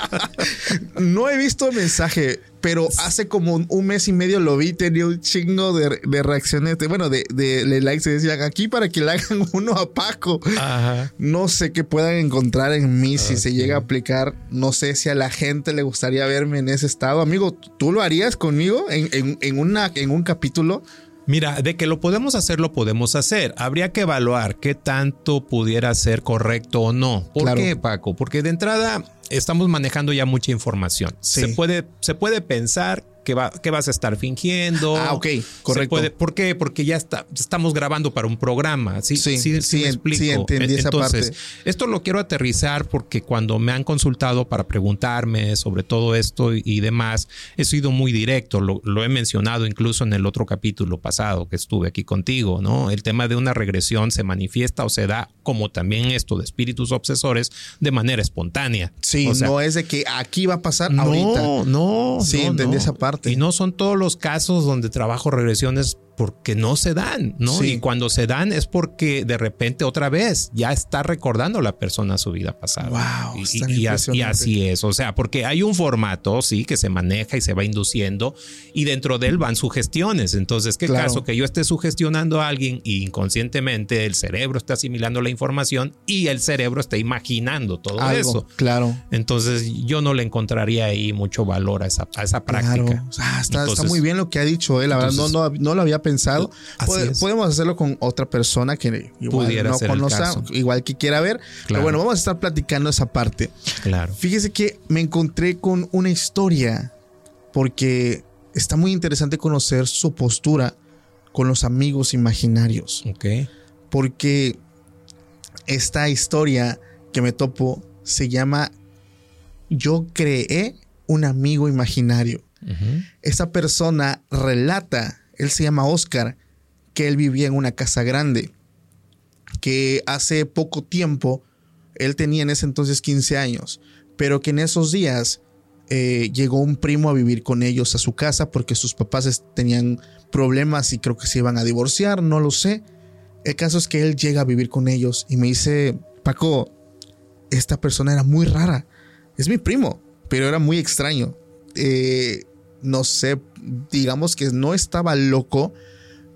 Speaker 1: no he visto mensaje, pero hace como un, un mes y medio lo vi, tenía un chingo de, de reacciones, de, bueno, de, de, de likes se decían aquí para que le hagan uno a Paco.
Speaker 2: Ajá.
Speaker 1: No sé qué puedan encontrar en mí si se llega a aplicar. No sé si a la gente le gustaría verme en ese estado. Amigo, ¿tú lo harías conmigo en, en- en una, en un capítulo?
Speaker 2: Mira, de que lo podemos hacer, lo podemos hacer. Habría que evaluar qué tanto pudiera ser correcto o no. ¿Por
Speaker 1: Claro.
Speaker 2: qué, Paco? Porque de entrada estamos manejando ya mucha información.
Speaker 1: Sí.
Speaker 2: Se, puede, se puede pensar que, va, que vas a estar fingiendo.
Speaker 1: Ah, ok, correcto.
Speaker 2: puede- ¿Por qué? Porque ya está, estamos grabando para un programa. Sí,
Speaker 1: Sí,
Speaker 2: sí, sí, me explico.
Speaker 1: sí, entendí esa
Speaker 2: Entonces,
Speaker 1: parte.
Speaker 2: esto lo quiero aterrizar porque cuando me han consultado para preguntarme sobre todo esto y, y demás, he sido muy directo. Lo, lo he mencionado incluso en el otro capítulo pasado que estuve aquí contigo, ¿no? El tema de una regresión se manifiesta o se da, como también esto de espíritus obsesores, de manera espontánea.
Speaker 1: Sí,
Speaker 2: O sea,
Speaker 1: no es de que aquí va a pasar
Speaker 2: no,
Speaker 1: ahorita.
Speaker 2: no.
Speaker 1: Sí,
Speaker 2: no,
Speaker 1: entendí
Speaker 2: no.
Speaker 1: esa parte.
Speaker 2: Y no son todos los casos donde trabajo regresiones porque no se dan, ¿no?
Speaker 1: Sí.
Speaker 2: Y cuando se dan es porque de repente otra vez ya está recordando la persona su vida pasada.
Speaker 1: Wow,
Speaker 2: y, y- y así es. O sea, porque hay un formato, sí, que se maneja y se va induciendo y dentro de él van sugestiones. Entonces, ¿qué
Speaker 1: Claro.
Speaker 2: caso que yo esté sugestionando a alguien y inconscientemente el cerebro está asimilando la información y el cerebro está imaginando todo
Speaker 1: Algo,
Speaker 2: eso?
Speaker 1: Claro.
Speaker 2: Entonces yo no le encontraría ahí mucho valor a esa, a esa práctica.
Speaker 1: Claro. Sea, está, muy bien lo que ha dicho él. La verdad, no, no, no lo había pensado.
Speaker 2: Es.
Speaker 1: podemos hacerlo con otra persona que igual
Speaker 2: Pudiera
Speaker 1: no
Speaker 2: caso.
Speaker 1: igual que quiera ver. Pero bueno, vamos a estar platicando esa parte.
Speaker 2: Claro.
Speaker 1: Fíjese que me encontré con una historia porque está muy interesante conocer su postura con los amigos imaginarios.
Speaker 2: Ok.
Speaker 1: Porque esta historia que me topo se llama Yo creé un amigo imaginario.
Speaker 2: Ujú.
Speaker 1: Esa persona relata, él se llama Oscar, que él vivía en una casa grande, que hace poco tiempo, él tenía en ese entonces 15 años, pero que en esos días eh, llegó un primo a vivir con ellos a su casa porque sus papás tenían problemas y creo que se iban a divorciar, no lo sé. El caso es que él llega a vivir con ellos y me dice, Paco, esta persona era muy rara. Es mi primo, pero era muy extraño. Eh, no sé, digamos que no estaba loco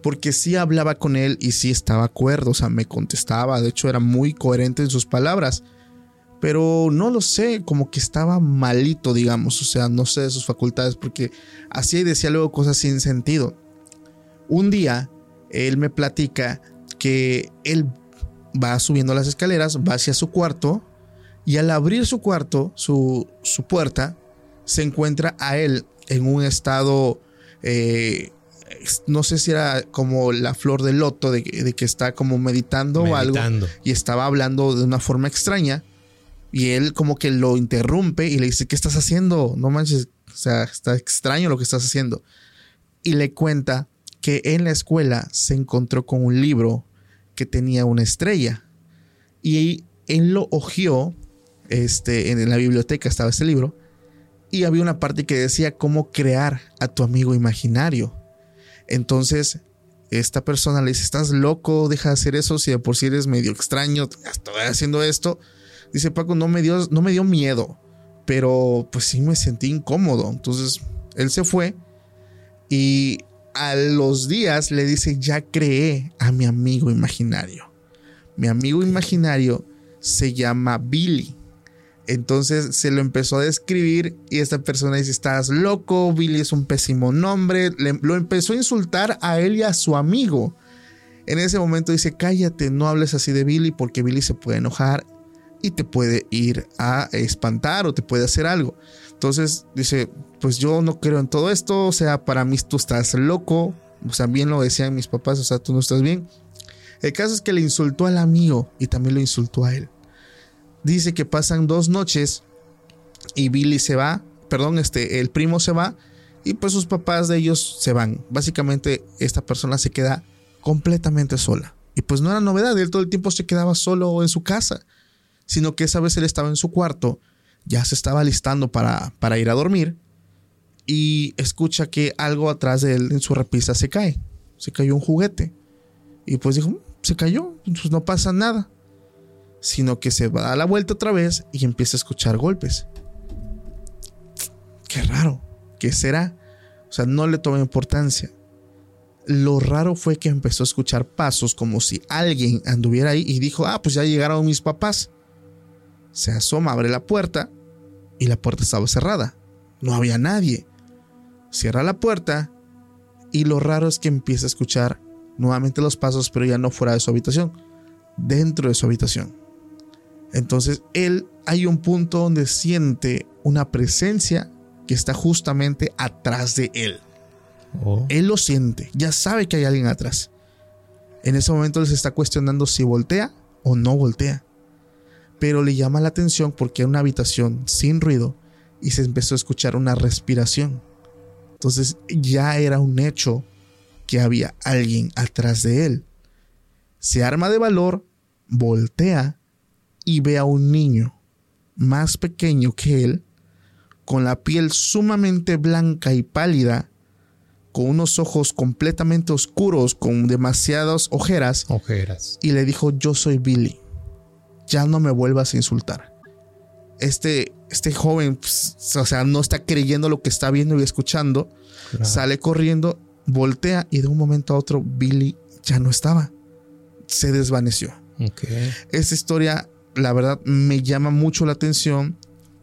Speaker 1: porque sí hablaba con él y sí estaba acuerdo, o sea, me contestaba, de hecho era muy coherente en sus palabras. Pero no lo sé, como que estaba malito, digamos, o sea, no sé de sus facultades porque hacía y decía luego cosas sin sentido. Un día él me platica que él va subiendo las escaleras, va hacia su cuarto y al abrir su cuarto, su, su puerta, se encuentra a él en un estado, eh, no sé si era como la flor del loto, de, de que está como meditando, o algo,
Speaker 2: Meditando.
Speaker 1: y estaba hablando de una forma extraña, y él como que lo interrumpe y le dice, ¿qué estás haciendo? No manches, o sea, está extraño lo que estás haciendo. Y le cuenta que en la escuela se encontró con un libro que tenía una estrella, y él lo hojeó, este, en la biblioteca estaba ese libro, y había una parte que decía cómo crear a tu amigo imaginario. Entonces, esta persona le dice, estás loco, deja de hacer eso, si de por sí eres medio extraño, estoy haciendo esto. Dice Paco, no me dio, no me dio miedo, pero pues sí me sentí incómodo. Entonces, él se fue y a los días le dice, ya creé a mi amigo imaginario. Mi amigo imaginario se llama Billy. Entonces se lo empezó a describir y esta persona dice, estás loco, Billy es un pésimo nombre. Le- lo empezó a insultar a él y a su amigo. En ese momento dice, cállate, no hables así de Billy porque Billy se puede enojar y te puede ir a espantar o te puede hacer algo. Entonces dice, pues yo no creo en todo esto, o sea, para mí tú estás loco, o sea, bien lo decían mis papás, o sea, tú no estás bien. El caso es que le insultó al amigo y también lo insultó a él. Dice que pasan dos noches y Billy se va, perdón, este, el primo se va y pues sus papás de ellos se van. Básicamente esta persona se queda completamente sola. Y pues no era novedad, él todo el tiempo se quedaba solo en su casa. sino que esa vez él estaba en su cuarto, ya se estaba listando para, para ir a dormir y escucha que algo atrás de él en su repisa se cae. Se cayó un juguete. Y pues dijo, "Mm, se cayó, pues no pasa nada. Sino que se va a la vuelta otra vez y empieza a escuchar golpes. Qué raro. ¿Qué será? O sea, no le toma importancia. Lo raro fue que empezó a escuchar pasos como si alguien anduviera ahí y dijo, ah, pues ya llegaron mis papás. Se asoma, abre la puerta y la puerta estaba cerrada. No había nadie. Cierra la puerta y lo raro es que empieza a escuchar nuevamente los pasos, pero ya no fuera de su habitación, dentro de su habitación. Entonces él hay un punto donde siente una presencia que está justamente atrás de él.
Speaker 2: Oh.
Speaker 1: Él lo siente, ya sabe que hay alguien atrás. En ese momento él se está cuestionando si voltea o no voltea. Pero le llama la atención porque era una habitación sin ruido y se empezó a escuchar una respiración. Entonces ya era un hecho que había alguien atrás de él. Se arma de valor, voltea y ve a un niño más pequeño que él, con la piel sumamente blanca y pálida, con unos ojos completamente oscuros, con demasiadas ojeras,
Speaker 2: Ojeras.
Speaker 1: y le dijo, yo soy Billy, ya no me vuelvas a insultar. Este, este joven, pues, o sea, no está creyendo lo que está viendo y escuchando,
Speaker 2: Claro.
Speaker 1: sale corriendo, voltea y de un momento a otro Billy ya no estaba, se desvaneció.
Speaker 2: Ok.
Speaker 1: Esta historia, la verdad, me llama mucho la atención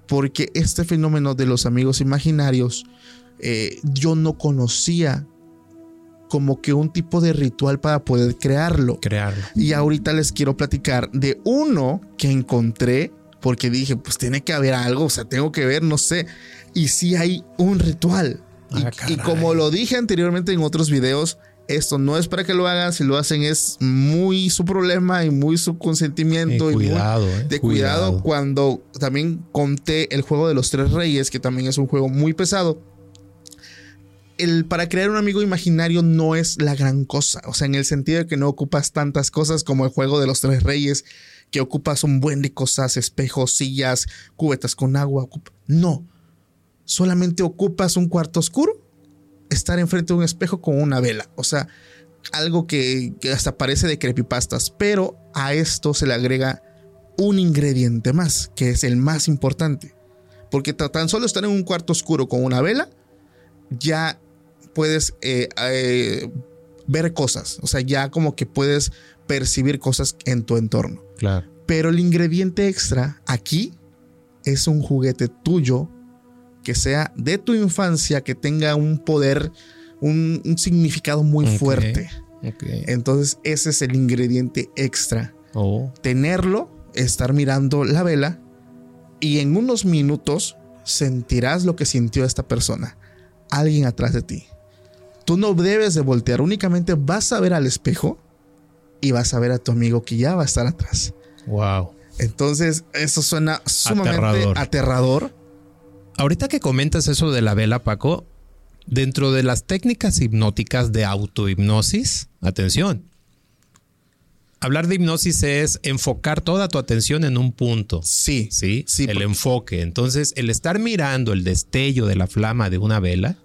Speaker 1: porque este fenómeno de los amigos imaginarios, eh, yo no conocía como que un tipo de ritual para poder crearlo.
Speaker 2: Crearlo.
Speaker 1: Y ahorita les quiero platicar de uno que encontré porque dije, pues tiene que haber algo, o sea, tengo que ver, no sé. Y sí hay un ritual. Y-
Speaker 2: Ah,
Speaker 1: y, como lo dije anteriormente en otros videos, esto no es para que lo hagan, si lo hacen es muy su problema y muy su consentimiento. Y muy-
Speaker 2: cuidado, eh,
Speaker 1: de cuidado,
Speaker 2: cuidado.
Speaker 1: cuando también conté el juego de los tres reyes, que también es un juego muy pesado. El, para crear un amigo imaginario no es la gran cosa, o sea, en el sentido de que no ocupas tantas cosas como el juego de los tres reyes, que ocupas un buen de cosas, espejos, sillas, cubetas con agua. No, solamente ocupas un cuarto oscuro, estar enfrente de un espejo con una vela, o sea, algo que, que hasta parece de creepypastas, pero a esto se le agrega un ingrediente más, que es el más importante. Porque ta- tan solo estar en un cuarto oscuro con una vela, ya puedes eh, eh, ver cosas. O sea, ya como que puedes percibir cosas en tu entorno.
Speaker 2: Claro.
Speaker 1: Pero el ingrediente extra aquí es un juguete tuyo que sea de tu infancia, que tenga un poder, un, un significado muy fuerte. Entonces ese es el ingrediente extra
Speaker 2: Oh.
Speaker 1: tenerlo, estar mirando la vela y en unos minutos sentirás lo que sintió esta persona, alguien atrás de ti. Tú no debes de voltear, únicamente vas a ver al espejo y vas a ver a tu amigo que ya va a estar atrás.
Speaker 2: Wow.
Speaker 1: Entonces, eso suena sumamente
Speaker 2: Aterrador.
Speaker 1: aterrador.
Speaker 2: Ahorita que comentas eso de la vela, Paco, dentro de las técnicas hipnóticas de autohipnosis, atención. Hablar de hipnosis es enfocar toda tu atención en un punto.
Speaker 1: Sí,
Speaker 2: Sí,
Speaker 1: Sí,
Speaker 2: el
Speaker 1: porque-
Speaker 2: enfoque. Entonces, el estar mirando el destello de la flama de una vela,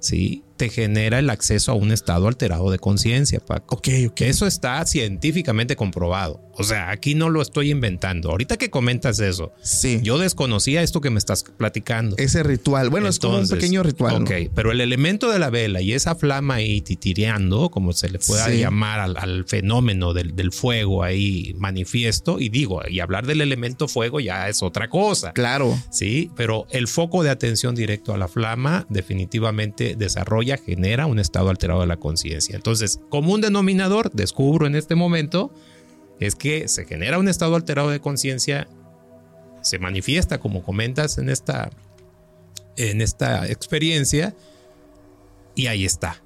Speaker 2: sí, te genera el acceso a un estado alterado de conciencia, Paco.
Speaker 1: Ok, ok.
Speaker 2: Eso está científicamente comprobado. O sea, aquí no lo estoy inventando. Ahorita que comentas eso,
Speaker 1: Sí.
Speaker 2: yo desconocía esto que me estás platicando.
Speaker 1: Ese ritual. Bueno, es como un pequeño ritual. ¿no?
Speaker 2: Ok, pero el elemento de la vela y esa flama ahí titireando, como se le pueda
Speaker 1: Sí.
Speaker 2: llamar al, al fenómeno del, del fuego ahí manifiesto, y digo, y hablar del elemento fuego ya es otra cosa.
Speaker 1: Claro.
Speaker 2: Sí, pero el foco de atención directo a la flama definitivamente desarrolla, genera un estado alterado de la conciencia. Entonces, como un denominador, descubro en este momento, es que se genera un estado alterado de conciencia, se manifiesta, como comentas en esta, en esta experiencia, y ahí está.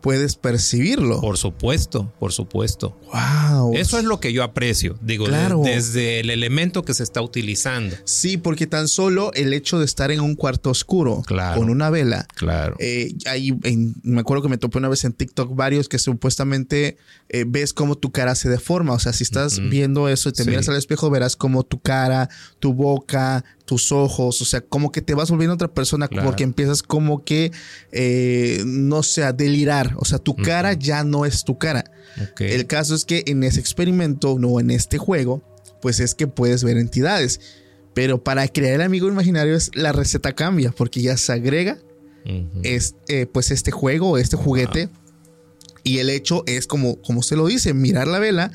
Speaker 1: Puedes percibirlo.
Speaker 2: Por supuesto, por supuesto.
Speaker 1: Wow.
Speaker 2: Eso es lo que yo aprecio, digo,
Speaker 1: Claro.
Speaker 2: desde el elemento que se está utilizando.
Speaker 1: Sí, porque tan solo el hecho de estar en un cuarto oscuro
Speaker 2: Claro.
Speaker 1: con una vela.
Speaker 2: Claro.
Speaker 1: eh, ahí en- me acuerdo que me topé una vez en TikTok varios que supuestamente eh, ves cómo tu cara se deforma. O sea, si estás viendo eso y te
Speaker 2: Sí.
Speaker 1: miras al espejo, verás como tu cara, tu boca, tus ojos, o sea, como que te vas volviendo otra persona
Speaker 2: Claro.
Speaker 1: porque empiezas como que, eh, no sé, a delirar. O sea, tu cara ya no es tu cara. El caso es que en ese experimento, no en este juego, pues es que puedes ver entidades. Pero para crear el amigo imaginario es la receta cambia porque ya se agrega es, eh, pues este juego, este juguete. Y el hecho es como, como se lo dice, mirar la vela,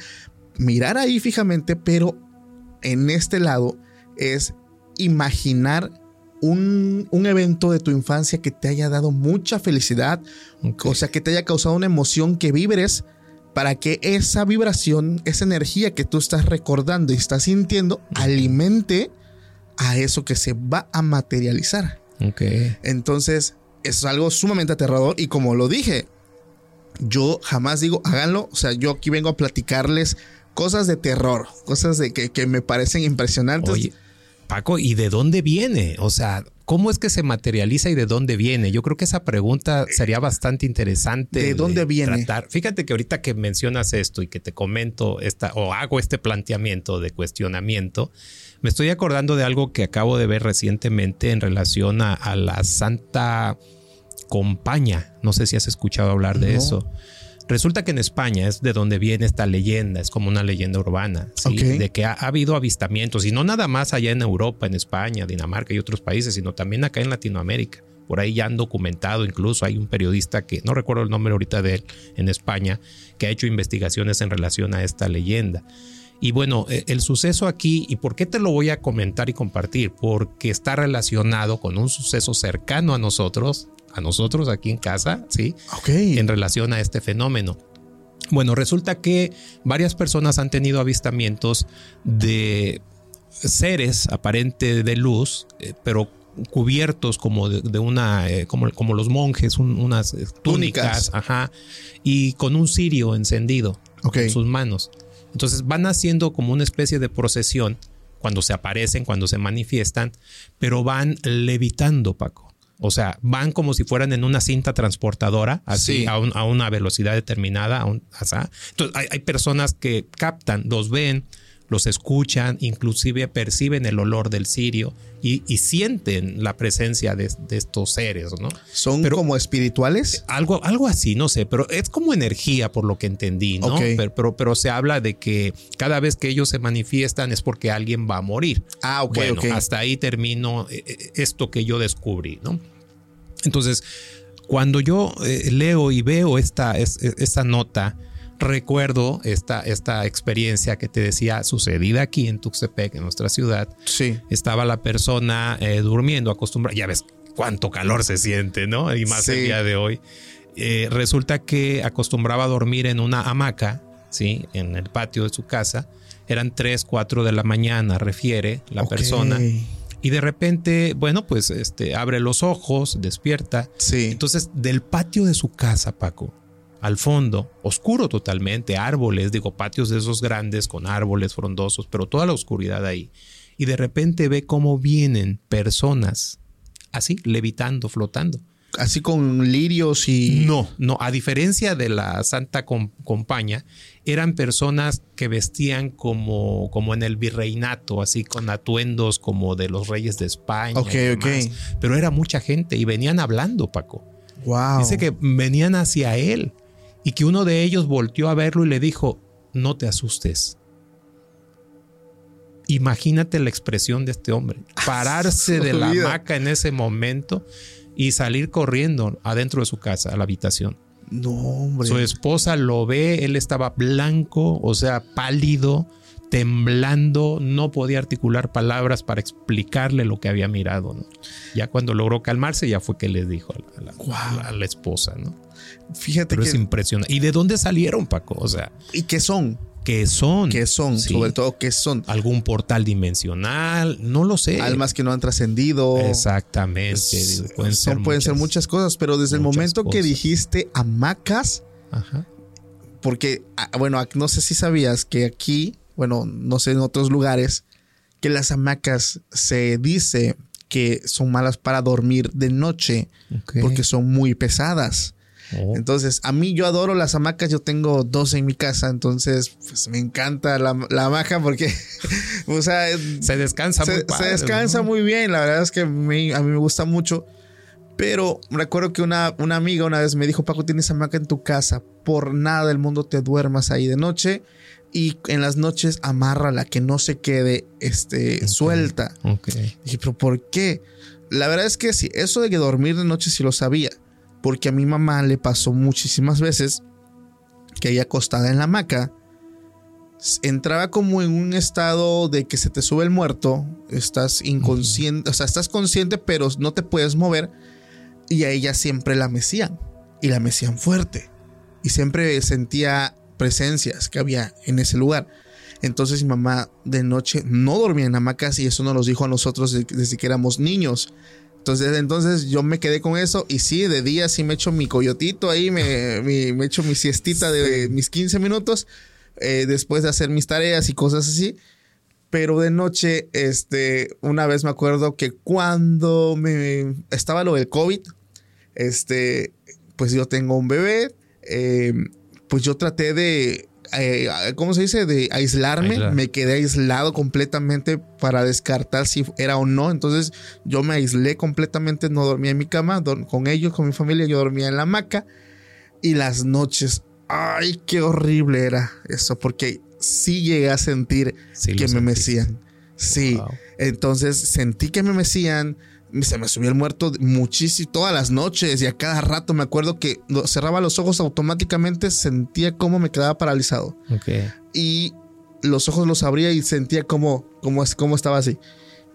Speaker 1: mirar ahí fijamente, pero en este lado es imaginar un, un evento de tu infancia que te haya dado mucha felicidad,
Speaker 2: Ok.
Speaker 1: o sea, que te haya causado una emoción que vibres para que esa vibración, esa energía que tú estás recordando y estás sintiendo, alimente a eso que se va a materializar.
Speaker 2: Ok.
Speaker 1: Entonces, es algo sumamente aterrador y como lo dije, yo jamás digo, háganlo. O sea, yo aquí vengo a platicarles cosas de terror, cosas de que, que me parecen impresionantes.
Speaker 2: Oye, Paco, ¿y de dónde viene? O sea, ¿cómo es que se materializa y de dónde viene? Yo creo que esa pregunta sería bastante interesante.
Speaker 1: ¿De dónde viene?
Speaker 2: tratar. Fíjate que ahorita que mencionas esto y que te comento esta o hago este planteamiento de cuestionamiento, me estoy acordando de algo que acabo de ver recientemente en relación a, a la Santa Compaña. No sé si has escuchado hablar de
Speaker 1: No.
Speaker 2: eso. Resulta que en España es de donde viene esta leyenda, es como una leyenda urbana, de que ha, ha habido avistamientos, y no nada más allá en Europa, en España, Dinamarca y otros países, sino también acá en Latinoamérica. Por ahí ya han documentado, incluso hay un periodista que no recuerdo el nombre ahorita de él en España, que ha hecho investigaciones en relación a esta leyenda. Y bueno, eh, el suceso aquí, ¿y por qué te lo voy a comentar y compartir? Porque está relacionado con un suceso cercano a nosotros, a nosotros aquí en casa, ¿sí?
Speaker 1: ok.
Speaker 2: en relación a este fenómeno. Bueno, resulta que varias personas han tenido avistamientos de seres aparente de luz, eh, pero cubiertos como de, de una, eh, como, como los monjes, un- unas eh, túnicas,
Speaker 1: Túnicas.
Speaker 2: ajá, y con un cirio encendido en sus manos. Entonces van haciendo como una especie de procesión cuando se aparecen, cuando se manifiestan, pero van levitando, Paco. O sea, van como si fueran en una cinta transportadora, así
Speaker 1: Sí.
Speaker 2: a, un- a una velocidad determinada. a un-. Entonces, hay, hay personas que captan, los ven, los escuchan, inclusive perciben el olor del cirio y, y sienten la presencia de, de estos seres, ¿no?
Speaker 1: Son
Speaker 2: pero-
Speaker 1: como espirituales.
Speaker 2: Algo, algo así, no sé, pero es como energía por lo que entendí, ¿no?
Speaker 1: Ok.
Speaker 2: Pero, pero, pero se habla de que cada vez que ellos se manifiestan es porque alguien va a morir.
Speaker 1: Ah, ok,
Speaker 2: bueno, hasta ahí termino eh, eh, esto que yo descubrí, ¿no? Entonces, cuando yo eh, leo y veo esta, es- es- esta nota, recuerdo esta, esta experiencia que te decía sucedida aquí en Tuxtepec, en nuestra ciudad.
Speaker 1: Sí.
Speaker 2: Estaba la persona eh, durmiendo, acostumbrada. Ya ves cuánto calor se siente, ¿no? Y más
Speaker 1: Sí.
Speaker 2: el día de hoy. Eh, resulta que acostumbraba a dormir en una hamaca, ¿sí? En el patio de su casa. Eran 3, 4 de la mañana, refiere la persona. Y de repente, bueno, pues este, abre los ojos, despierta.
Speaker 1: Sí.
Speaker 2: Entonces, del patio de su casa, Paco, al fondo, oscuro totalmente, árboles, digo, patios de esos grandes con árboles frondosos, pero toda la oscuridad ahí. Y de repente ve cómo vienen personas así, levitando, flotando.
Speaker 1: Así con lirios y.
Speaker 2: No, no, a diferencia de la Santa Com- Compañía, eran personas que vestían como, como en el virreinato, así con atuendos como de los reyes de España.
Speaker 1: Ok,
Speaker 2: y demás.
Speaker 1: ok.
Speaker 2: Pero era mucha gente y venían hablando, Paco.
Speaker 1: Wow.
Speaker 2: Dice que venían hacia él y que uno de ellos volteó a verlo y le dijo, no te asustes. Imagínate la expresión de este hombre. Pararse de la hamaca en ese momento y salir corriendo adentro de su casa, a la habitación.
Speaker 1: No, hombre.
Speaker 2: Su esposa lo ve, él estaba blanco, o sea, pálido, temblando, no podía articular palabras para explicarle lo que había mirado. ¿no? Ya cuando logró calmarse, ya fue que le dijo a la, a la-
Speaker 1: Guau.
Speaker 2: a la- a la esposa, ¿no?
Speaker 1: Fíjate
Speaker 2: Pero
Speaker 1: que.
Speaker 2: es impresionante. ¿Y de dónde salieron, Paco? O sea,
Speaker 1: ¿Y qué son?
Speaker 2: qué son.
Speaker 1: qué son,
Speaker 2: Sí.
Speaker 1: sobre todo qué son.
Speaker 2: Algún portal dimensional, no lo sé.
Speaker 1: Almas que no han trascendido.
Speaker 2: Exactamente. Pueden,
Speaker 1: son-
Speaker 2: ser, muchas.
Speaker 1: cosas, pero desde el momento que dijiste hamacas,
Speaker 2: Ajá.
Speaker 1: porque, ah, bueno, ac- no sé si sabías que aquí, bueno, no sé en otros lugares, que las hamacas se dice que son malas para dormir de noche porque son muy pesadas.
Speaker 2: Oh,
Speaker 1: Entonces, a mí yo adoro las hamacas, yo tengo dos en mi casa, entonces pues me encanta la, la hamaca porque, o sea,
Speaker 2: se descansa
Speaker 1: se,
Speaker 2: muy
Speaker 1: se
Speaker 2: padre,
Speaker 1: descansa
Speaker 2: ¿no?
Speaker 1: muy bien, la verdad es que me- a mí me gusta mucho. Pero recuerdo que una, una amiga una vez me dijo, Paco, tienes hamaca en tu casa, por nada del mundo te duermas ahí de noche y en las noches amárrala, que no se quede este, suelta.
Speaker 2: Ok.
Speaker 1: Dije, pero ¿por qué? La verdad es que sí, eso de que dormir de noche sí lo sabía, porque a mi mamá le pasó muchísimas veces que ella acostada en la hamaca entraba como en un estado de que se te sube el muerto, estás inconsciente, o sea, estás consciente pero no te puedes mover y a ella siempre la mecían y la mecían fuerte y siempre sentía presencias que había en ese lugar. Entonces mi mamá de noche no dormía en hamacas y eso nos lo dijo a nosotros de- desde que éramos niños. Entonces, entonces yo me quedé con eso y sí, de día sí me echo mi coyotito ahí, me, echo mi siestita de mis 15 minutos eh, después de hacer mis tareas y cosas así. Pero de noche, este, una vez me acuerdo que cuando me estaba lo del COVID, este, pues yo tengo un bebé, eh, pues yo traté de, eh, ¿cómo se dice? De aislarme,
Speaker 2: Aislar.
Speaker 1: me quedé aislado completamente para descartar si era o no, entonces yo me aislé completamente, no dormía en mi cama, con ellos, con mi familia, yo dormía en la hamaca y las noches, ay, qué horrible era eso, porque sí llegué a sentir
Speaker 2: Sí,
Speaker 1: que me mecían. Sí.
Speaker 2: Wow.
Speaker 1: Entonces sentí que me mecían. Se me subió el muerto muchísimo todas las noches y a cada rato me acuerdo que cerraba los ojos automáticamente, sentía cómo me quedaba paralizado
Speaker 2: Ok.
Speaker 1: y los ojos los abría y sentía como cómo, es- cómo estaba así.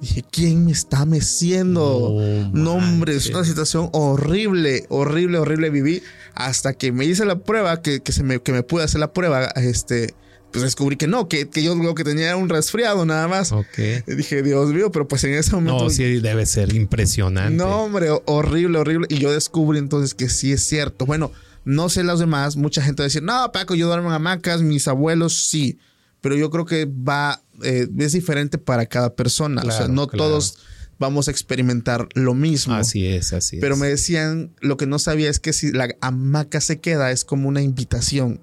Speaker 1: Dije, ¿quién me está meciendo?
Speaker 2: No
Speaker 1: No, hombre, es una situación horrible, horrible, horrible viví hasta que me hice la prueba, que, que se me, que me pude hacer la prueba, este, pues descubrí que no, que, que yo lo que tenía era un resfriado nada más.
Speaker 2: Ok.
Speaker 1: Y dije, Dios mío, pero pues en ese momento...
Speaker 2: No, sí debe ser impresionante.
Speaker 1: No, hombre, horrible, horrible. Y yo descubrí entonces que sí es cierto. Bueno, no sé los demás. Mucha gente va a decir, no, Paco, yo duermo en hamacas, mis abuelos sí. Pero yo creo que va, eh, es diferente para cada persona. o sea,
Speaker 2: Claro,
Speaker 1: no
Speaker 2: claro.
Speaker 1: todos vamos a experimentar lo mismo.
Speaker 2: Así es, así es.
Speaker 1: Pero me decían, lo que no sabía es que si la hamaca se queda es como una invitación,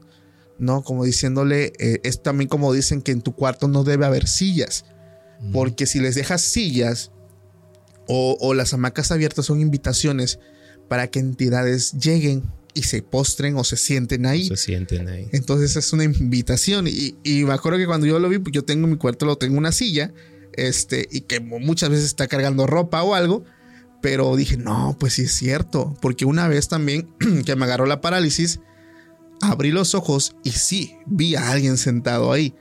Speaker 1: ¿no? Como diciéndole, eh, es también como dicen que en tu cuarto no debe haber sillas, porque si les dejas sillas o, o las hamacas abiertas son invitaciones para que entidades lleguen y se postren o se sienten ahí.
Speaker 2: se sienten ahí.
Speaker 1: Entonces es una invitación. Y, y me acuerdo que cuando yo lo vi, pues yo tengo en mi cuarto, lo tengo una silla, este, y que muchas veces está cargando ropa o algo. Pero dije, no, pues sí es cierto. Porque una vez también que me agarró la parálisis, abrí los ojos y sí, vi a alguien sentado ahí.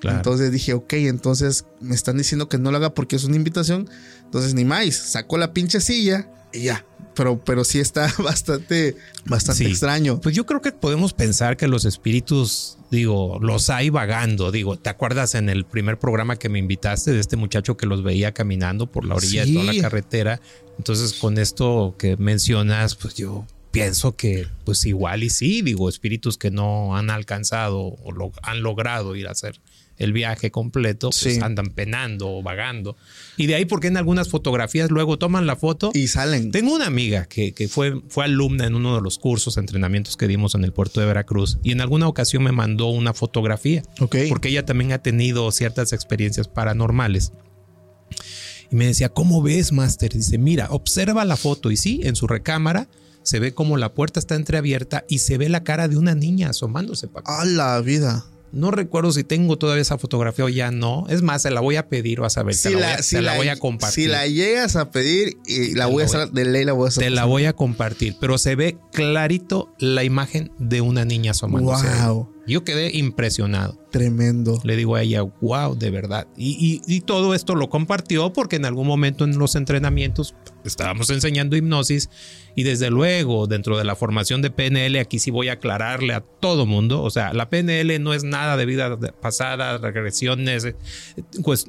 Speaker 2: Claro.
Speaker 1: Entonces dije, ok, entonces me están diciendo que no lo haga porque es una invitación. Entonces ni más, sacó la pinche silla y ya. Pero, pero sí está bastante, bastante
Speaker 2: Sí.
Speaker 1: extraño.
Speaker 2: Pues yo creo que podemos pensar que los espíritus, digo, los hay vagando. Digo, ¿te acuerdas en el primer programa que me invitaste de este muchacho que los veía caminando por la orilla de toda la carretera? Entonces, con esto que mencionas, pues yo pienso que, pues igual y sí, digo, espíritus que no han alcanzado o lo han logrado ir a hacer el viaje completo, pues
Speaker 1: Sí.
Speaker 2: andan penando o vagando. Y de ahí, porque en algunas fotografías luego toman la foto
Speaker 1: Y salen.
Speaker 2: tengo una amiga que, que fue, fue alumna en uno de los cursos, entrenamientos que dimos en el puerto de Veracruz y en alguna ocasión me mandó una fotografía
Speaker 1: Ok.
Speaker 2: porque ella también ha tenido ciertas experiencias paranormales. Y me decía, ¿cómo ves, Master? Dice, mira, observa la foto y sí, en su recámara se ve como la puerta está entreabierta y se ve la cara de una niña asomándose. Paco.
Speaker 1: A la vida.
Speaker 2: No recuerdo si tengo todavía esa fotografía o ya no. Es más, se la voy a pedir, vas a ver. te la, voy, a, te la voy a compartir.
Speaker 1: Si la llegas a pedir y la
Speaker 2: Te
Speaker 1: voy a
Speaker 2: voy
Speaker 1: hacer de ley, la voy a hacer.
Speaker 2: Te la voy a compartir, pero se ve clarito la imagen de una niña asomándose.
Speaker 1: Wow.
Speaker 2: Yo quedé impresionado.
Speaker 1: Tremendo.
Speaker 2: Le digo a ella, wow, de verdad. Y, y, y, todo esto lo compartió porque en algún momento en los entrenamientos estábamos enseñando hipnosis y desde luego dentro de la formación de PNL, aquí sí voy a aclararle a todo mundo, o sea, la PNL no es nada de vida pasada, regresiones,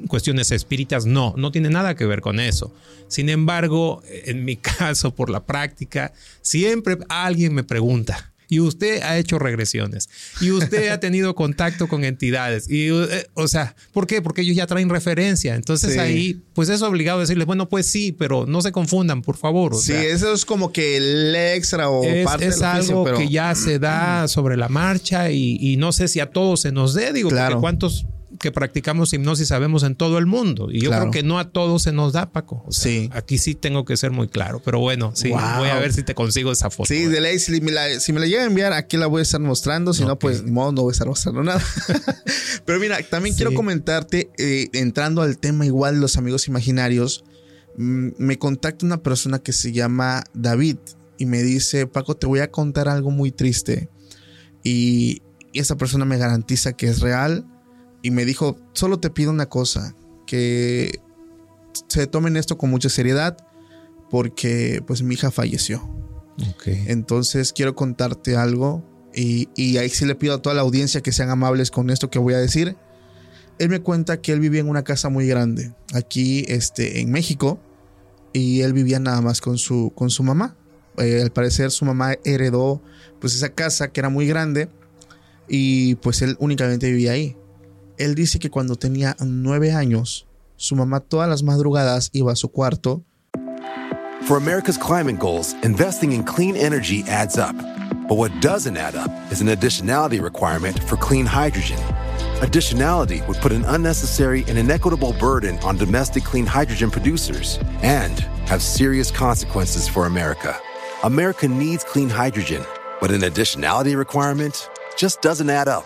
Speaker 2: cuestiones espíritas, no, no tiene nada que ver con eso. Sin embargo, en mi caso, por la práctica, siempre alguien me pregunta, y usted ha hecho regresiones y usted ha tenido contacto con entidades y eh, o sea, ¿por qué? Porque ellos ya traen referencia. Entonces sí. ahí pues es obligado decirles, bueno, pues sí, pero no se confundan, por favor. O
Speaker 1: sí,
Speaker 2: sea,
Speaker 1: eso es como que el extra o
Speaker 2: es,
Speaker 1: parte
Speaker 2: es algo
Speaker 1: pero...
Speaker 2: que ya se da sobre la marcha y, y, no sé si a todos se nos dé, digo,
Speaker 1: Claro.
Speaker 2: porque cuántos que practicamos hipnosis sabemos en todo el mundo y yo
Speaker 1: Claro.
Speaker 2: creo que no a todos se nos da, Paco. O sea,
Speaker 1: Sí.
Speaker 2: Aquí sí tengo que ser muy claro, pero bueno, sí,
Speaker 1: Wow.
Speaker 2: voy a ver si te consigo esa foto.
Speaker 1: Sí, de ley, si me, la, si me la llega a enviar, aquí la voy a estar mostrando. Si no, pues modo, no voy a estar mostrando nada. Pero mira, también
Speaker 2: Sí.
Speaker 1: quiero comentarte, eh, entrando al tema igual los amigos imaginarios, mm, me contacta una persona que se llama David y me dice, Paco, te voy a contar algo muy triste. Y, y esa persona me garantiza que es real y me dijo, solo te pido una cosa, que se tomen esto con mucha seriedad porque pues mi hija falleció. Entonces quiero contarte algo y, y ahí sí le pido a toda la audiencia que sean amables con esto que voy a decir. Él me cuenta que él vivía en una casa muy grande aquí este, en México y él vivía nada más con su, con su mamá. Eh, al parecer su mamá heredó pues esa casa que era muy grande y pues él únicamente vivía ahí. Él dice que cuando tenía nueve años, su mamá todas las madrugadas iba a su cuarto
Speaker 3: For America's climate goals, investing in clean energy adds up. But what doesn't add up is an additionality requirement for clean hydrogen. Additionality would put an unnecessary and inequitable burden on domestic clean hydrogen producers and have serious consequences for America. America needs clean hydrogen, but an additionality requirement just doesn't add up.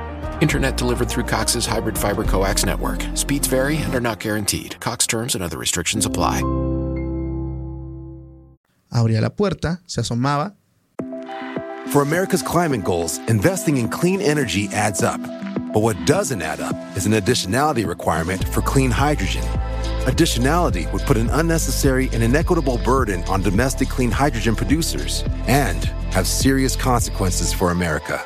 Speaker 4: Internet delivered through Cox's hybrid fiber coax network. Speeds vary and are not guaranteed. Cox terms and other restrictions apply.
Speaker 1: abría la puerta, se asomaba
Speaker 3: For America's climate goals, investing in clean energy adds up. But what doesn't add up is an additionality requirement for clean hydrogen. Additionality would put an unnecessary and inequitable burden on domestic clean hydrogen producers and have serious consequences for America.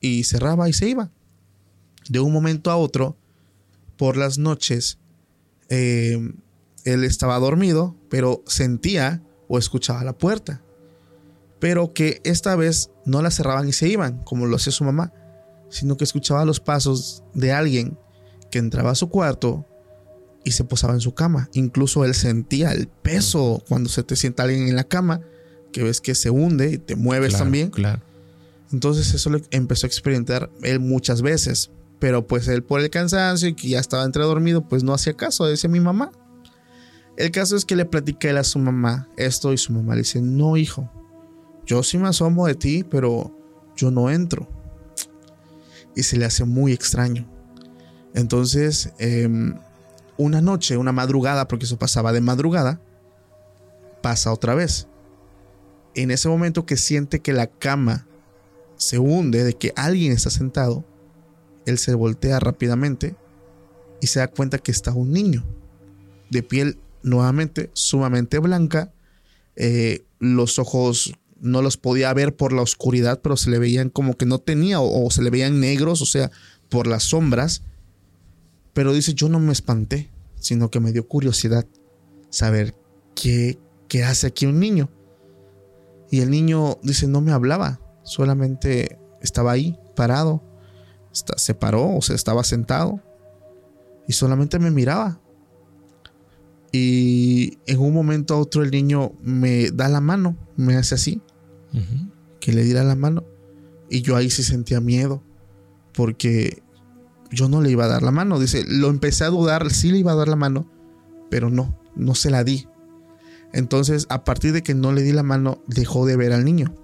Speaker 1: Y cerraba y se iba. De un momento a otro, por las noches, eh, él estaba dormido, pero sentía o escuchaba la puerta. Pero que esta vez no la cerraban y se iban, como lo hacía su mamá, sino que escuchaba los pasos de alguien que entraba a su cuarto y se posaba en su cama. Incluso él sentía el peso cuando se te sienta alguien en la cama, que ves que se hunde y te mueves
Speaker 2: Claro,
Speaker 1: también.
Speaker 2: Claro.
Speaker 1: Entonces eso lo empezó a experimentar él muchas veces. Pero pues él por el cansancio y que ya estaba entre dormido, pues no hacía caso, decía mi mamá. El caso es que le platica él a su mamá esto y su mamá le dice, no hijo, yo sí me asomo de ti, pero yo no entro. Y se le hace muy extraño. Entonces, em, una noche, una madrugada, porque eso pasaba de madrugada, pasa otra vez. En ese momento que siente que la cama se hunde, de que alguien está sentado, él se voltea rápidamente y se da cuenta que está un niño de piel nuevamente sumamente blanca, eh, los ojos no los podía ver por la oscuridad, pero se le veían como que no tenía o, se le veían negros, o sea, por las sombras. Pero dice, yo no me espanté, sino que me dio curiosidad saber qué, qué hace aquí un niño. Y el niño dice, no me hablaba, solamente estaba ahí, parado. Se paró, o sea, estaba sentado. Y solamente me miraba. Y en un momento a otro el niño me da la mano, me hace así, que le diera la mano. Y yo ahí sí sentía miedo, porque yo no le iba a dar la mano. Dice, lo empecé a dudar, sí le iba a dar la mano, pero no, no se la di. Entonces, a partir de que no le di la mano, dejó de ver al niño.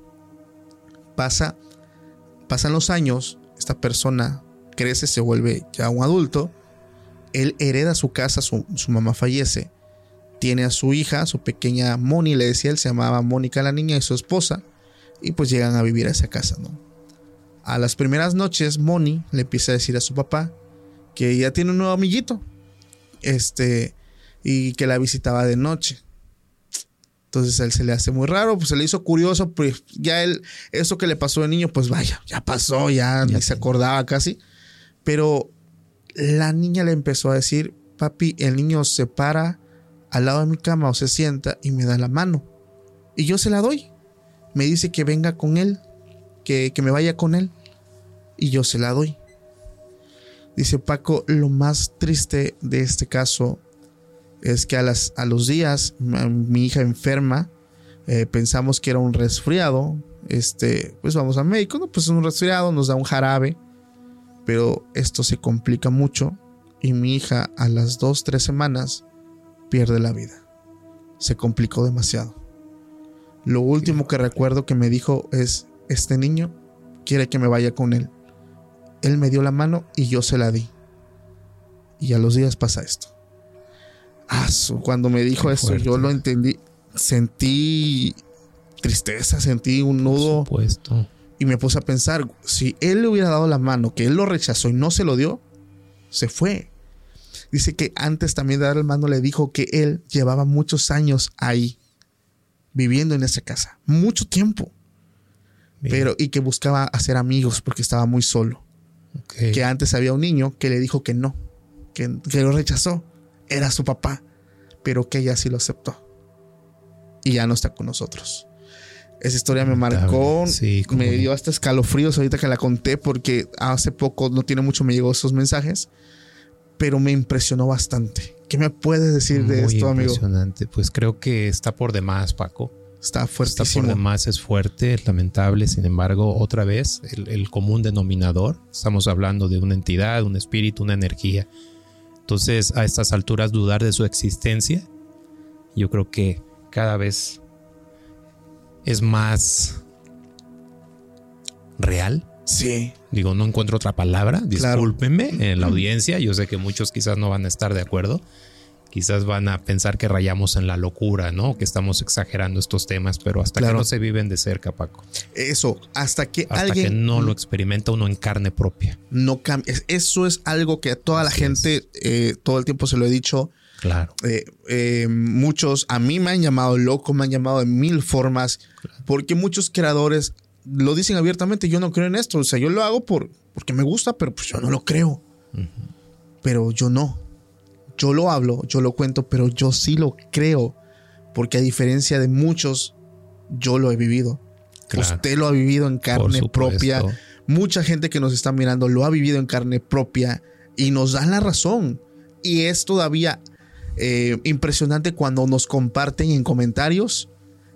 Speaker 1: Pasa, pasan los años, esta persona crece, se vuelve ya un adulto él hereda su casa, su, mamá fallece, tiene a su hija, su pequeña Moni, le decía, él se llamaba Mónica la niña y su esposa, y pues llegan a vivir a esa casa, ¿no? A las primeras noches, Moni le empieza a decir a su papá que ya tiene un nuevo amiguito, este, y que la visitaba de noche. Entonces a él se le hace muy raro, pues se le hizo curioso, pues ya él, eso que le pasó de niño, pues vaya, ya pasó, ya, ya ni se acordaba casi. Pero la niña le empezó a decir, papi, el niño se para al lado de mi cama o se sienta y me da la mano. Y yo se la doy. Me dice que venga con él, que, me vaya con él. Y yo se la doy. Dice Paco, lo más triste de este caso es que a, los días mi hija enferma, eh, pensamos que era un resfriado, este, pues vamos al médico, no, pues es un resfriado, nos da un jarabe pero esto se complica mucho y mi hija a las dos, tres semanas pierde la vida. Se complicó demasiado. Lo último que recuerdo que me dijo es, este niño quiere que me vaya con él. Él me dio la mano y yo se la di. Y a los días pasa esto. Cuando me dijo esto, yo lo entendí. Sentí tristeza, sentí un nudo.
Speaker 2: Por supuesto
Speaker 1: y me puse a pensar, si él le hubiera dado la mano, que él lo rechazó y no se lo dio, se fue. Dice que antes también de dar la mano le dijo que él llevaba muchos años ahí, viviendo en esa casa, mucho tiempo. Pero, y que buscaba hacer amigos porque estaba muy solo. Que antes había un niño que le dijo que no, que, que lo rechazó. Era su papá, pero que ella sí lo aceptó. Y ya no está con nosotros. Esa historia me marcó, me dio hasta escalofríos ahorita que la conté porque hace poco, no tiene mucho, me llegó esos mensajes, pero me impresionó bastante. ¿Qué me puedes decir de esto, amigo?
Speaker 2: Impresionante, pues creo que está por demás, Paco.
Speaker 1: Está fuertísimo.
Speaker 2: Está por demás, es fuerte, es lamentable. Sin embargo, otra vez, el, el común denominador, estamos hablando de una entidad, un espíritu, una energía. Entonces, a estas alturas, dudar de su existencia, yo creo que cada vez es más real.
Speaker 1: Sí.
Speaker 2: Digo, no encuentro otra palabra. Discúlpenme en la audiencia. Yo sé que muchos quizás no van a estar de acuerdo. Quizás van a pensar que rayamos en la locura, ¿no? Que estamos exagerando estos temas, pero hasta que no se viven de cerca, Paco.
Speaker 1: Eso, hasta que
Speaker 2: hasta
Speaker 1: alguien.
Speaker 2: que no lo experimenta uno en carne propia.
Speaker 1: No cambia. Eso es algo que a toda la gente, eh, todo el tiempo se lo he dicho
Speaker 2: Claro.
Speaker 1: Eh, eh, muchos a mí me han llamado loco, me han llamado de mil formas, porque muchos creadores lo dicen abiertamente, yo no creo en esto, o sea, yo lo hago por, porque me gusta, pero pues yo no lo creo. Pero yo no. Yo lo hablo, yo lo cuento, pero yo sí lo creo, porque a diferencia de muchos, yo lo he vivido. Usted lo ha vivido en carne propia. Mucha gente que nos está mirando lo ha vivido en carne propia y nos dan la razón. Y es todavía eh, impresionante cuando nos comparten en comentarios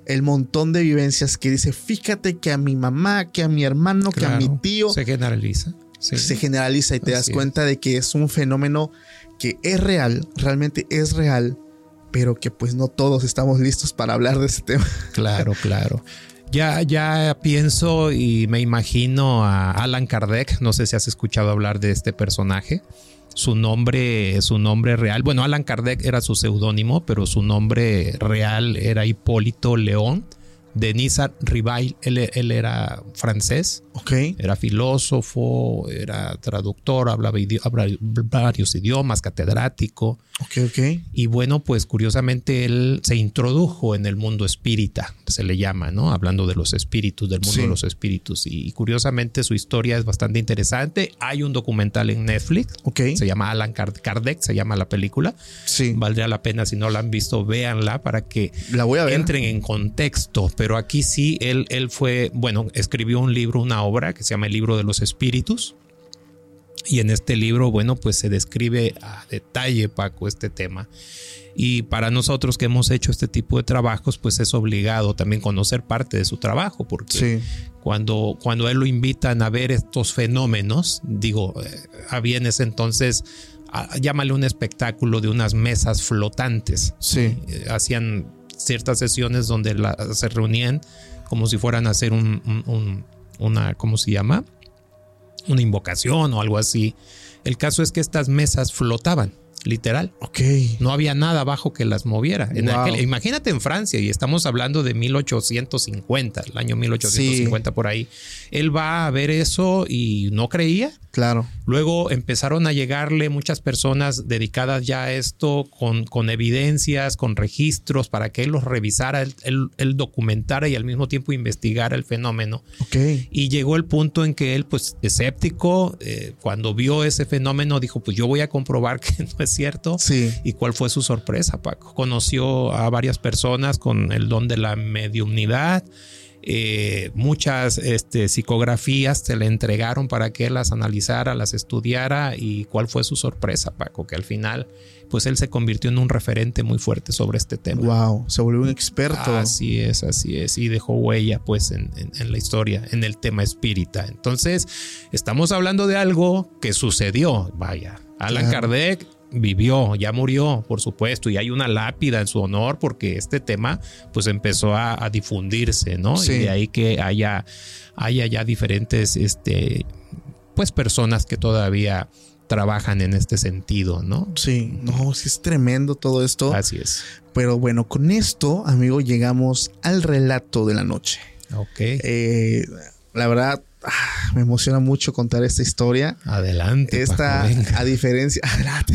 Speaker 1: el montón de vivencias que dice, fíjate que a mi mamá, que a mi hermano, que a mi tío.
Speaker 2: Se generaliza.
Speaker 1: Se generaliza y te das cuenta de que es un fenómeno que es real, realmente es real, pero que pues no todos estamos listos para hablar de ese tema.
Speaker 2: Claro, claro. Ya, ya pienso y me imagino a Alan Kardec, no sé si has escuchado hablar de este personaje su nombre, su nombre real, bueno, Alan Kardec era su seudónimo, pero su nombre real era Hipólito León Denis Rivail, él, él era francés,
Speaker 1: Ok.
Speaker 2: era filósofo, era traductor, hablaba, idi- hablaba varios idiomas, catedrático.
Speaker 1: Ok, ok.
Speaker 2: Y bueno, pues curiosamente él se introdujo en el mundo espírita, se le llama, ¿no? Hablando de los espíritus, del mundo
Speaker 1: Sí.
Speaker 2: de los espíritus. Y, curiosamente su historia es bastante interesante. Hay un documental en Netflix, se llama Alan Kard- Kardec, se llama la película.
Speaker 1: Sí.
Speaker 2: Valdría la pena, si no la han visto, véanla para que
Speaker 1: La voy a ver.
Speaker 2: entren en contexto. Pero aquí sí, él, él fue, bueno, escribió un libro, una obra que se llama El libro de los espíritus. Y en este libro, bueno, pues se describe a detalle, Paco, este tema. Y para nosotros que hemos hecho este tipo de trabajos, pues es obligado también conocer parte de su trabajo, porque
Speaker 1: Sí.
Speaker 2: cuando, cuando a él lo invitan a ver estos fenómenos, digo, eh, había en ese entonces, ah, llámale un espectáculo de unas mesas flotantes.
Speaker 1: Sí.
Speaker 2: Eh, hacían ciertas sesiones donde la- se reunían como si fueran a hacer un, un- un- una, ¿cómo se llama? Una invocación o algo así. El caso es que estas mesas flotaban, literal.
Speaker 1: Ok.
Speaker 2: No había nada abajo que las moviera. En
Speaker 1: Wow.
Speaker 2: aquel- imagínate en Francia, y estamos hablando de 1850, el año 1850 por ahí. Él va a ver eso y no creía.
Speaker 1: Claro.
Speaker 2: Luego empezaron a llegarle muchas personas dedicadas ya a esto con, con evidencias, con registros, para que él los revisara, él, él- él documentara y al mismo tiempo investigara el fenómeno.
Speaker 1: Ok.
Speaker 2: Y llegó el punto en que él, pues escéptico, eh, cuando vio ese fenómeno, dijo, pues yo voy a comprobar que no es cierto.
Speaker 1: Sí.
Speaker 2: ¿Y cuál fue su sorpresa, Paco? Conoció a varias personas con el don de la mediumnidad. Eh, muchas este, psicografías se le entregaron para que él las analizara, las estudiara y cuál fue su sorpresa, Paco, que al final, pues él se convirtió en un referente muy fuerte sobre este tema.
Speaker 1: Wow. Se volvió un experto.
Speaker 2: Así es, así es. Y dejó huella pues en, en- en la historia, en el tema espírita. Entonces, estamos hablando de algo que sucedió. Vaya, Alan
Speaker 1: Claro.
Speaker 2: Kardec vivió, ya murió, por supuesto, y hay una lápida en su honor porque este tema pues empezó a, a difundirse, ¿no?
Speaker 1: Sí.
Speaker 2: Y de ahí que haya, haya ya diferentes, este, pues personas que todavía trabajan en este sentido, ¿no?
Speaker 1: Sí. No, sí es tremendo todo esto.
Speaker 2: Así es.
Speaker 1: Pero bueno, con esto, amigo, llegamos al relato de la noche.
Speaker 2: Ok.
Speaker 1: Eh, la verdad, ah, me emociona mucho contar esta historia.
Speaker 2: Adelante.
Speaker 1: Esta,
Speaker 2: Paco,
Speaker 1: a diferencia, adelante.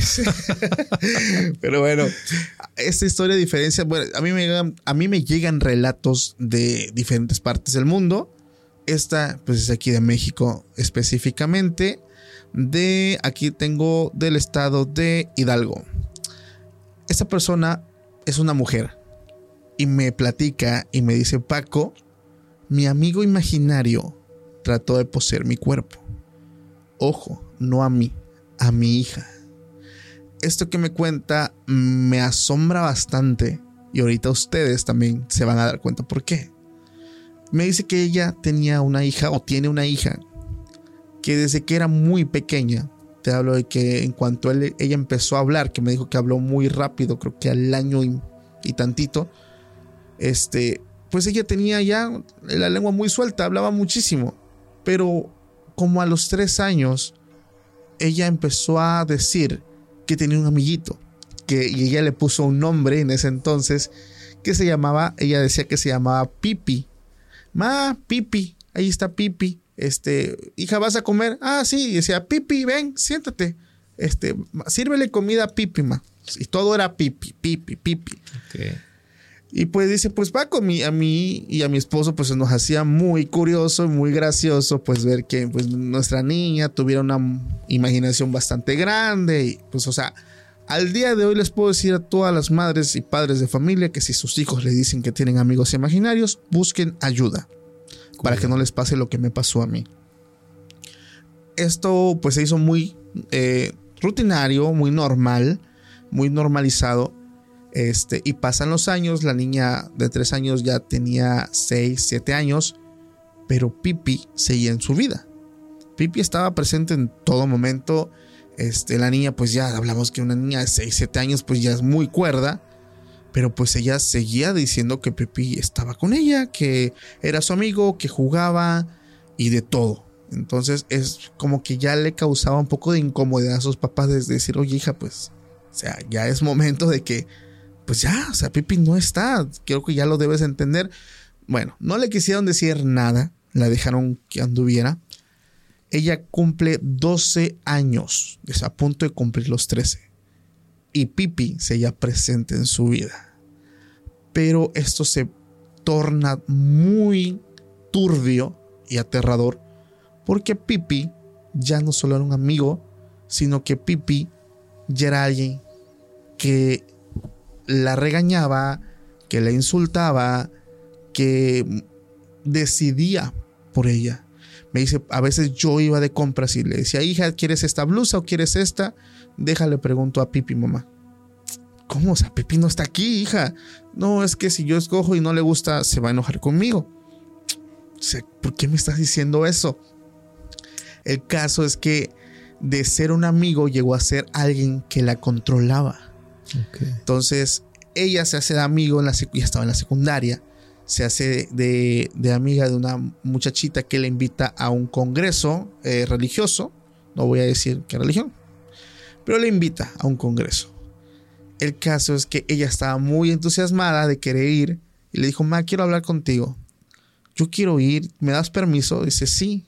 Speaker 1: pero bueno, esta historia, a diferencia, bueno, a mí me llegan, a mí me llegan relatos de diferentes partes del mundo. Esta, pues es aquí de México específicamente. De aquí tengo del estado de Hidalgo. Esta persona es una mujer y me platica y me dice, Paco, mi amigo imaginario trató de poseer mi cuerpo. Ojo, no a mí, a mi hija. Esto que me cuenta me asombra bastante y ahorita ustedes también se van a dar cuenta por qué. Me dice que ella tenía una hija o tiene una hija que desde que era muy pequeña, te hablo de que en cuanto él- ella empezó a hablar, que me dijo que habló muy rápido, creo que al año y, y tantito, este, pues ella tenía ya la lengua muy suelta, hablaba muchísimo, pero como a los tres años, ella empezó a decir que tenía un amiguito, que y ella le puso un nombre en ese entonces que se llamaba, ella decía que se llamaba Pipi. Ma, Pipi, ahí está Pipi. Este, hija, ¿vas a comer? Ah, sí, y decía, Pipi, ven, siéntate. Este, sírvele comida a Pipi, ma. Y todo era Pipi, Pipi, Pipi.
Speaker 2: Ok.
Speaker 1: Y pues dice, pues va con mi, a mí y a mi esposo, pues nos hacía muy curioso, muy gracioso, pues ver que pues, nuestra niña tuviera una imaginación bastante grande. Y pues, o sea, al día de hoy les puedo decir a todas las madres y padres de familia que si sus hijos le dicen que tienen amigos imaginarios, busquen ayuda para que no les pase lo que me pasó a mí. Esto pues se hizo muy eh, rutinario, muy normal, muy normalizado. Este, y pasan los años, la niña de 3 años ya tenía 6, 7 años, pero Pipi seguía en su vida. Pipi estaba presente en todo momento. Este, la niña, pues ya hablamos que una niña de 6, 7 años, pues ya es muy cuerda. Pero pues ella seguía diciendo que Pipi estaba con ella, que era su amigo, que jugaba y de todo. Entonces es como que ya le causaba un poco de incomodidad a sus papás de decir, oye hija, pues, o sea, ya es momento de que, pues ya, o sea, Pipi no está, creo que ya lo debes entender. Bueno, no le quisieron decir nada, la dejaron que anduviera. Ella cumple 12 años, es a punto de cumplir los 13. Y Pipi se halla presente en su vida. Pero esto se torna muy turbio y aterrador porque Pipi ya no solo era un amigo, sino que Pipi ya era alguien que la regañaba, que la insultaba, que decidía por ella. Me dice, a veces yo iba de compras y le decía, hija, ¿quieres esta blusa o quieres esta? Déjale, pregunto a Pipi, mamá. ¿Cómo? O sea, Pipi no está aquí, hija. No, es que si yo escojo y no le gusta, se va a enojar conmigo. ¿Por qué me estás diciendo eso? El caso es que de ser un amigo llegó a ser alguien que la controlaba. Entonces, ella se hace de amigo, en la, ya estaba en la secundaria, se hace de, amiga de una muchachita que le invita a un congreso eh, religioso, no voy a decir qué religión, pero le invita a un congreso. El caso es que ella estaba muy entusiasmada de querer ir y le dijo, ma, quiero hablar contigo. Yo quiero ir, ¿me das permiso? Dice, sí.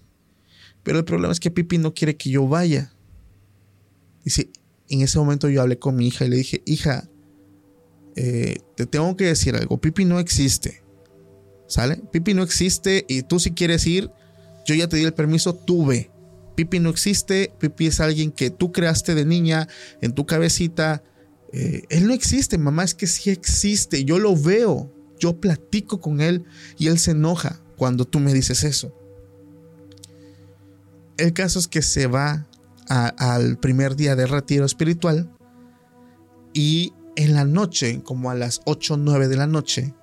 Speaker 1: Pero el problema es que Pipi no quiere que yo vaya. Dice, en ese momento yo hablé con mi hija y le dije, hija, eh, te tengo que decir algo, Pipi no existe. ¿Sale? Pipi no existe y tú si quieres ir, yo ya te di el permiso, tú ve. Pipi no existe, Pipi es alguien que tú creaste de niña en tu cabecita. Eh, él no existe, mamá, es que sí existe, yo lo veo, yo platico con él y él se enoja cuando tú me dices eso. El caso es que se va al primer día de retiro espiritual y en la noche, como a las 8 o 9 de la noche,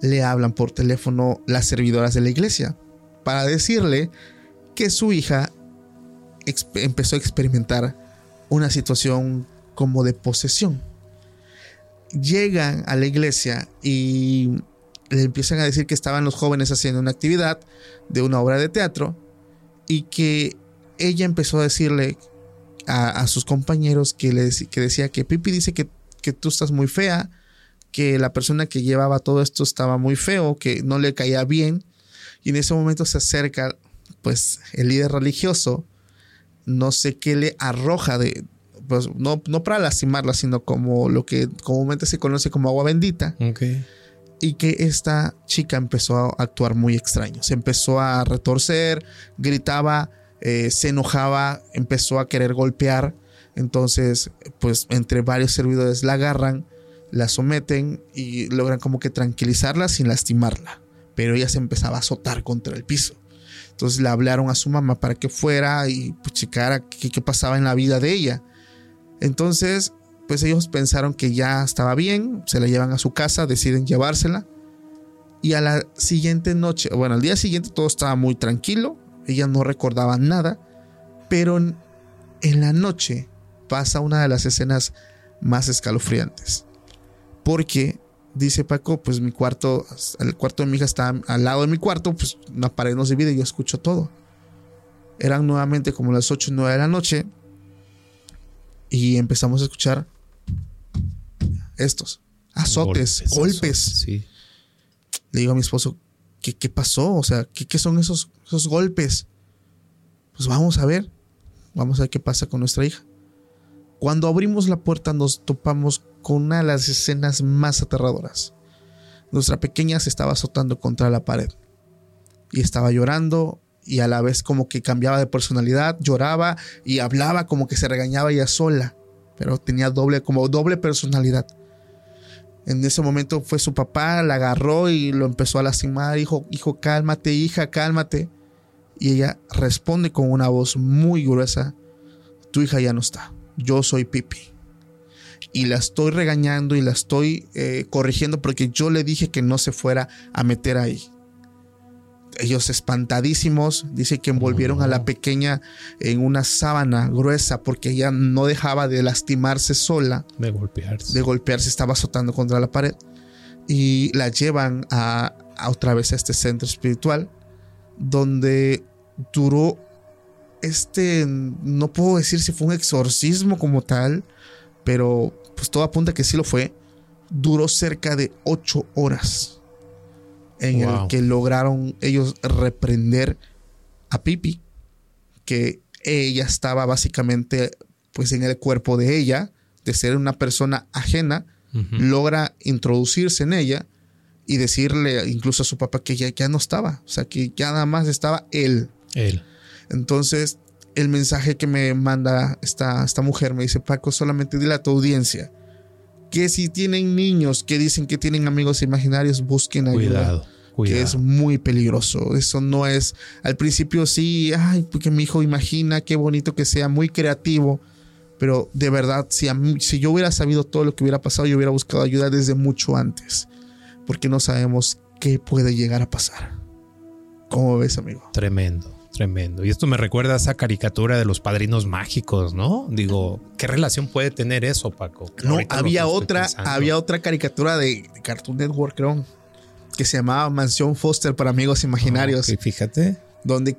Speaker 1: le hablan por teléfono las servidoras de la iglesia para decirle que su hija empezó a experimentar una situación como de posesión. Llegan a la iglesia y le empiezan a decir que estaban los jóvenes haciendo una actividad de una obra de teatro y que ella empezó a decirle a, sus compañeros que, que decía que Pipi dice que, que tú estás muy fea, que la persona que llevaba todo esto estaba muy feo, que no le caía bien. Y en ese momento se acerca, pues, el líder religioso, no sé qué le arroja de, pues, no, no para lastimarla, sino como lo que comúnmente se conoce como agua bendita. Y que esta chica empezó a actuar muy extraño. Se empezó a retorcer, gritaba eh, se enojaba, empezó a querer golpear. Entonces, pues entre varios servidores la agarran, la someten y logran como que tranquilizarla sin lastimarla. Pero ella se empezaba a azotar contra el piso. Entonces le hablaron a su mamá para que fuera y pues, checara qué, qué pasaba en la vida de ella. Entonces, pues ellos pensaron que ya estaba bien, se la llevan a su casa, deciden llevársela. Y a la siguiente noche, bueno, al día siguiente todo estaba muy tranquilo. Ella no recordaba nada, pero en, la noche pasa una de las escenas más escalofriantes. Porque dice Paco, pues mi cuarto, el cuarto de mi hija está al lado de mi cuarto, pues una pared nos divide y yo escucho todo. Eran nuevamente como las 8 o 9 de la noche y empezamos a escuchar estos azotes, golpes. Le digo a mi esposo, ¿qué, pasó? O sea, ¿qué, son esos, esos golpes? Pues vamos a ver, vamos a ver qué pasa con nuestra hija. Cuando abrimos la puerta nos topamos con una de las escenas más aterradoras. Nuestra pequeña se estaba azotando contra la pared y estaba llorando y a la vez como que cambiaba de personalidad, lloraba y hablaba como que se regañaba ella sola, pero tenía doble como doble personalidad. En ese momento fue su papá, la agarró y lo empezó a lastimar. Hijo, hijo, cálmate, hija, cálmate. Y ella responde con una voz muy gruesa, tu hija ya no está, yo soy Pipi. Y la estoy regañando y la estoy eh, corrigiendo porque yo le dije que no se fuera a meter ahí ellos espantadísimos, dice que envolvieron a la pequeña en una sábana gruesa porque ella no dejaba de lastimarse sola.
Speaker 2: De golpearse.
Speaker 1: De golpearse, estaba azotando contra la pared. Y la llevan a, otra vez a este centro espiritual donde duró este, no puedo decir si fue un exorcismo como tal, pero pues todo apunta que sí lo fue. Duró cerca de ocho horas en el que lograron ellos reprender a Pipi, que ella estaba básicamente pues en el cuerpo de ella, de ser una persona ajena, logra introducirse en ella y decirle incluso a su papá que ya, ya no estaba, o sea, que ya nada más estaba él.
Speaker 2: Él.
Speaker 1: Entonces, el mensaje que me manda esta, esta mujer me dice, Paco, solamente dile a tu audiencia que si tienen niños que dicen que tienen amigos imaginarios, busquen ayuda.
Speaker 2: Cuidado. Cuidado.
Speaker 1: Que es muy peligroso. Eso no es. Al principio sí, ay, porque mi hijo imagina, qué bonito que sea, muy creativo. Pero de verdad, si, a mí- si yo hubiera sabido todo lo que hubiera pasado, yo hubiera buscado ayuda desde mucho antes. Porque no sabemos qué puede llegar a pasar. ¿Cómo ves, amigo?
Speaker 2: Tremendo, tremendo. Y esto me recuerda a esa caricatura de los padrinos mágicos, ¿no? Digo, ¿qué relación puede tener eso, Paco?
Speaker 1: No,
Speaker 2: Ahorita
Speaker 1: había otra,
Speaker 2: pensando.
Speaker 1: había otra caricatura de, de Cartoon Network, creo, que se llamaba Mansión Foster para amigos imaginarios,
Speaker 2: Ok, fíjate.
Speaker 1: donde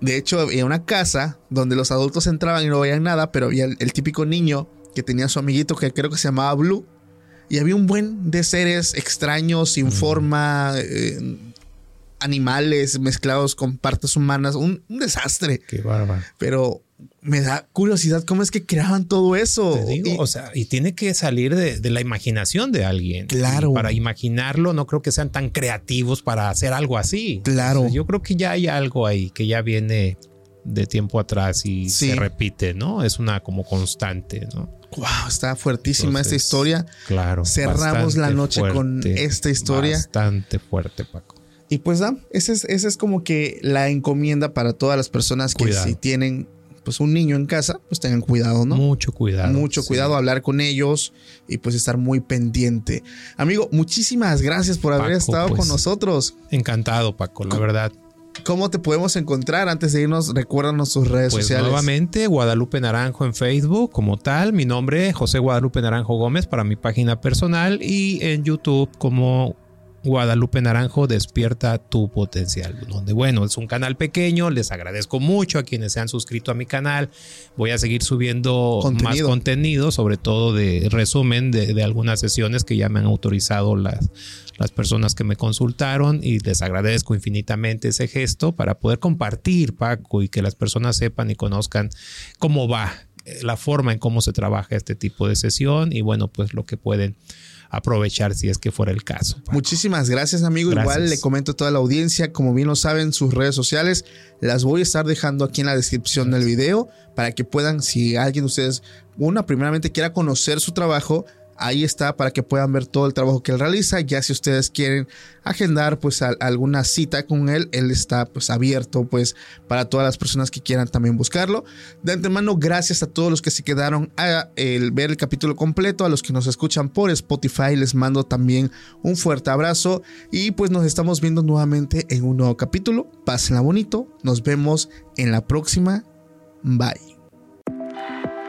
Speaker 1: de hecho había una casa donde los adultos entraban y no veían nada, pero había el, el típico niño que tenía su amiguito que creo que se llamaba Blue y había un buen de seres extraños, sin forma, eh, animales mezclados con partes humanas, un, un desastre,
Speaker 2: Qué bárbaro.
Speaker 1: pero me da curiosidad cómo es que creaban todo eso.
Speaker 2: Te digo,
Speaker 1: Y-
Speaker 2: o sea, y tiene que salir de, de la imaginación de alguien.
Speaker 1: Claro.
Speaker 2: Y para imaginarlo, no creo que sean tan creativos para hacer algo así.
Speaker 1: Claro.
Speaker 2: O sea, yo creo que ya hay algo ahí que ya viene de tiempo atrás y
Speaker 1: Sí.
Speaker 2: se repite, ¿no? Es una como constante, ¿no?
Speaker 1: Wow, está fuertísima esta
Speaker 2: Entonces,
Speaker 1: historia.
Speaker 2: Claro.
Speaker 1: Cerramos la noche con esta historia.
Speaker 2: Bastante fuerte, Paco.
Speaker 1: Y pues da, esa es, esa es como que la encomienda para todas las personas que
Speaker 2: Cuidado.
Speaker 1: si tienen pues un niño en casa, pues tengan cuidado, ¿no?
Speaker 2: Mucho cuidado.
Speaker 1: Mucho
Speaker 2: sí.
Speaker 1: cuidado, hablar con ellos y pues estar muy pendiente. Amigo, muchísimas gracias por haber
Speaker 2: Paco,
Speaker 1: estado
Speaker 2: pues,
Speaker 1: con nosotros.
Speaker 2: Encantado, Paco, la verdad.
Speaker 1: ¿Cómo te podemos encontrar? Antes de irnos, recuérdanos tus redes
Speaker 2: Pues
Speaker 1: sociales.
Speaker 2: nuevamente, Guadalupe Naranjo en Facebook como tal. Mi nombre, José Guadalupe Naranjo Gómez, para mi página personal. Y en YouTube como Guadalupe Naranjo Despierta tu Potencial. Donde, bueno, es un canal pequeño. Les agradezco mucho a quienes se han suscrito a mi canal. Voy a seguir subiendo más
Speaker 1: Contenido.
Speaker 2: sobre todo de resumen de, de algunas sesiones que ya me han autorizado las, las personas que me consultaron y les agradezco infinitamente ese gesto para poder compartir, Paco, y que las personas sepan y conozcan cómo va, eh, la forma en cómo se trabaja este tipo de sesión y bueno, pues lo que pueden aprovechar si es que fuera el caso. Paco.
Speaker 1: Muchísimas gracias, amigo.
Speaker 2: Gracias.
Speaker 1: Igual le comento a toda la audiencia, como bien lo saben, sus redes sociales las voy a estar dejando aquí en la descripción del video para que puedan, si alguien de ustedes, una, primeramente quiera conocer su trabajo, ahí está para que puedan ver todo el trabajo que él realiza. Ya si ustedes quieren agendar pues alguna cita con él, él está pues abierto pues para todas las personas que quieran también buscarlo. De antemano, gracias a todos los que se quedaron a ver el capítulo completo, a los que nos escuchan por Spotify, les mando también un fuerte abrazo y pues nos estamos viendo nuevamente en un nuevo capítulo. Pásenla bonito, nos vemos en la próxima. Bye.